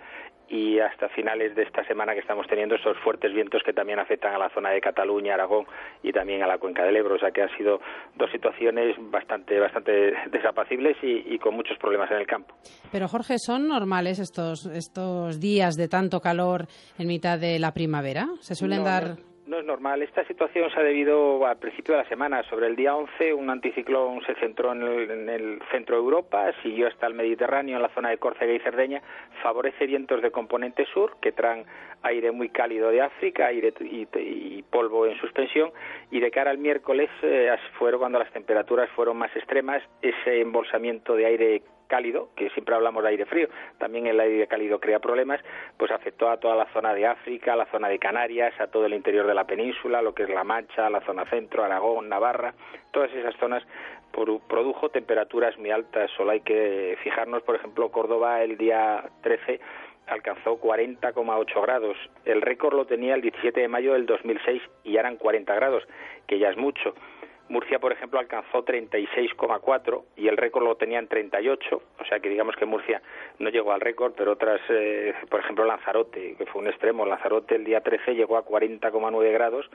y hasta finales de esta semana que estamos teniendo esos fuertes vientos que también afectan a la zona de Cataluña, Aragón y también a la cuenca del Ebro. O sea que han sido dos situaciones bastante, bastante [laughs] desapacibles y, y con muchos problemas en el campo.
Pero Jorge, ¿son normales estos, estos días de tanto calor en mitad de la primavera? ¿Se suelen
No,
dar...?
no, no es normal. Esta situación se ha debido al principio de la semana. Sobre el día 11, un anticiclón se centró en el, en el centro de Europa, siguió hasta el Mediterráneo, en la zona de Córcega y Cerdeña. Favorece vientos de componente sur que traen aire muy cálido de África aire y, y polvo en suspensión. Y de cara al miércoles eh, fueron cuando las temperaturas fueron más extremas. Ese embolsamiento de aire cálido, que siempre hablamos de aire frío, también el aire cálido crea problemas, pues afectó a toda la zona de África, a la zona de Canarias, a todo el interior de la península, lo que es La Mancha, la zona centro, Aragón, Navarra, todas esas zonas produjo temperaturas muy altas. Solo hay que fijarnos, por ejemplo, Córdoba el día 13 alcanzó 40,8 grados. El récord lo tenía el 17 de mayo del 2006 y ya eran 40 grados, que ya es mucho. Murcia, por ejemplo, alcanzó 36,4 y el récord lo tenía en 38, o sea que digamos que Murcia no llegó al récord, pero otras, eh, por ejemplo, Lanzarote, que fue un extremo, Lanzarote el día 13 llegó a 40,9 grados,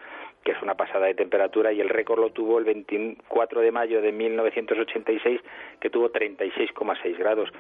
que es una pasada de temperatura, y el récord lo tuvo el 24 de mayo de 1986, que tuvo 36,6 grados.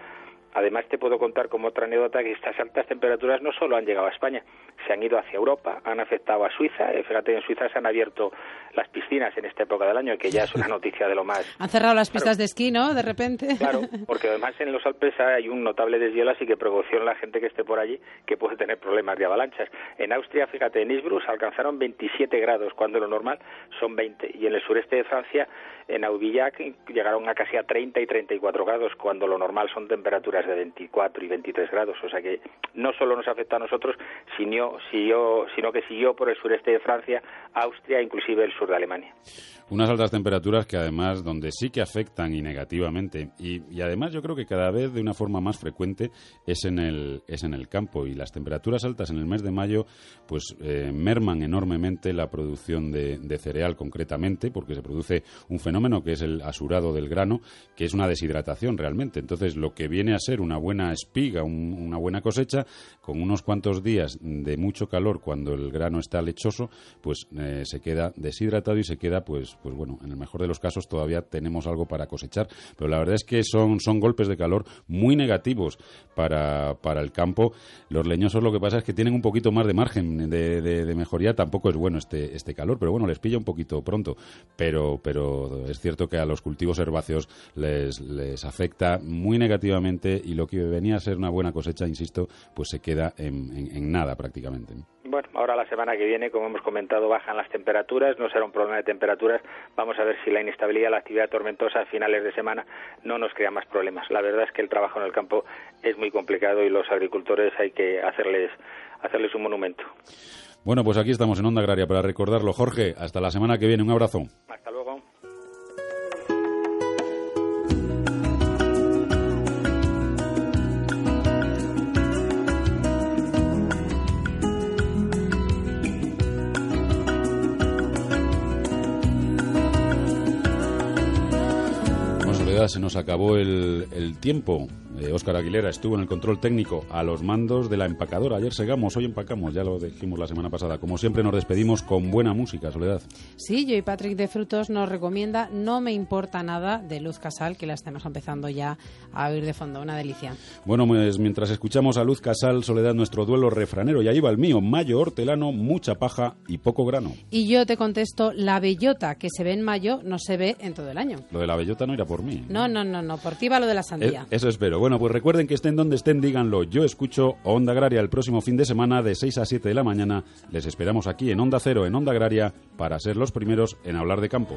Además, te puedo contar como otra anécdota que estas altas temperaturas no solo han llegado a España, se han ido hacia Europa, han afectado a Suiza. Eh, Fíjate, en Suiza se han abierto las piscinas en esta época del año, que ya es una [laughs] noticia de lo más
Han cerrado las pistas de esquí, ¿no? De repente.
Claro, [laughs] porque además en los Alpes hay un notable deshielo, así que precaución la gente que esté por allí que puede tener problemas de avalanchas. En Austria, fíjate, en Innsbruck alcanzaron 27 grados cuando lo normal son 20 y en el sureste de Francia, en Aubillac, llegaron a casi a 30 y 34 grados cuando lo normal son temperaturas de 24 y 23 grados. O sea que no solo nos afecta a nosotros, sino, siguió, sino que siguió por el sureste de Francia, Austria inclusive el sur de Alemania.
Unas altas temperaturas que además, donde sí que afectan y negativamente, y, además yo creo que cada vez de una forma más frecuente es en el, es en el campo. Y las temperaturas altas en el mes de mayo, pues eh, merman enormemente la producción de, de cereal concretamente, porque se produce un fenómeno que es el asurado del grano, que es una deshidratación realmente. Entonces, lo que viene a ser una buena espiga, un- una buena cosecha, con unos cuantos días de mucho calor cuando el grano está lechoso, pues eh, se queda deshidratado y se queda, pues, pues bueno, en el mejor de los casos todavía tenemos algo para cosechar. Pero la verdad es que son, son golpes de calor muy negativos para, para el campo. Los leñosos lo que pasa es que tienen un poquito más de margen de, mejoría. Tampoco es bueno este, este calor, pero bueno, les pilla un poquito pronto. Pero, pero es cierto que a los cultivos herbáceos les, les afecta muy negativamente y lo que venía a ser una buena cosecha, insisto, pues se queda en, en- en nada prácticamente.
Bueno, ahora la semana que viene, como hemos comentado, bajan las temperaturas, no será un problema de temperaturas. Vamos a ver si la inestabilidad, la actividad tormentosa a finales de semana no nos crea más problemas. La verdad es que el trabajo en el campo es muy complicado y los agricultores hay que hacerles, hacerles un monumento.
Bueno, pues aquí estamos en Onda Agraria para recordarlo. Jorge, hasta la semana que viene. Un abrazo.
Hasta luego.
Se nos acabó el, el tiempo. Óscar Aguilera estuvo en el control técnico a los mandos de la empacadora. Ayer segamos, hoy empacamos, ya lo dijimos la semana pasada. Como siempre nos despedimos con buena música, Soledad.
Sí, yo y Patrick de Frutos nos recomienda No me importa nada de Luz Casal, que la estamos empezando ya a oír de fondo. Una delicia.
Bueno, pues mientras escuchamos a Luz Casal, Soledad, nuestro duelo refranero, y ahí va el mío, mayo hortelano, mucha paja y poco grano.
Y yo te contesto, la bellota que se ve en mayo no se ve en todo el año.
Lo de la bellota no era por mí.
No, no, no, no, por ti va lo de la sandía.
Eh, eso espero. Bueno, pues recuerden que estén donde estén, díganlo. Yo escucho Onda Agraria el próximo fin de semana de 6 a 7 de la mañana. Les esperamos aquí en Onda Cero, en Onda Agraria, para ser los primeros en hablar de campo.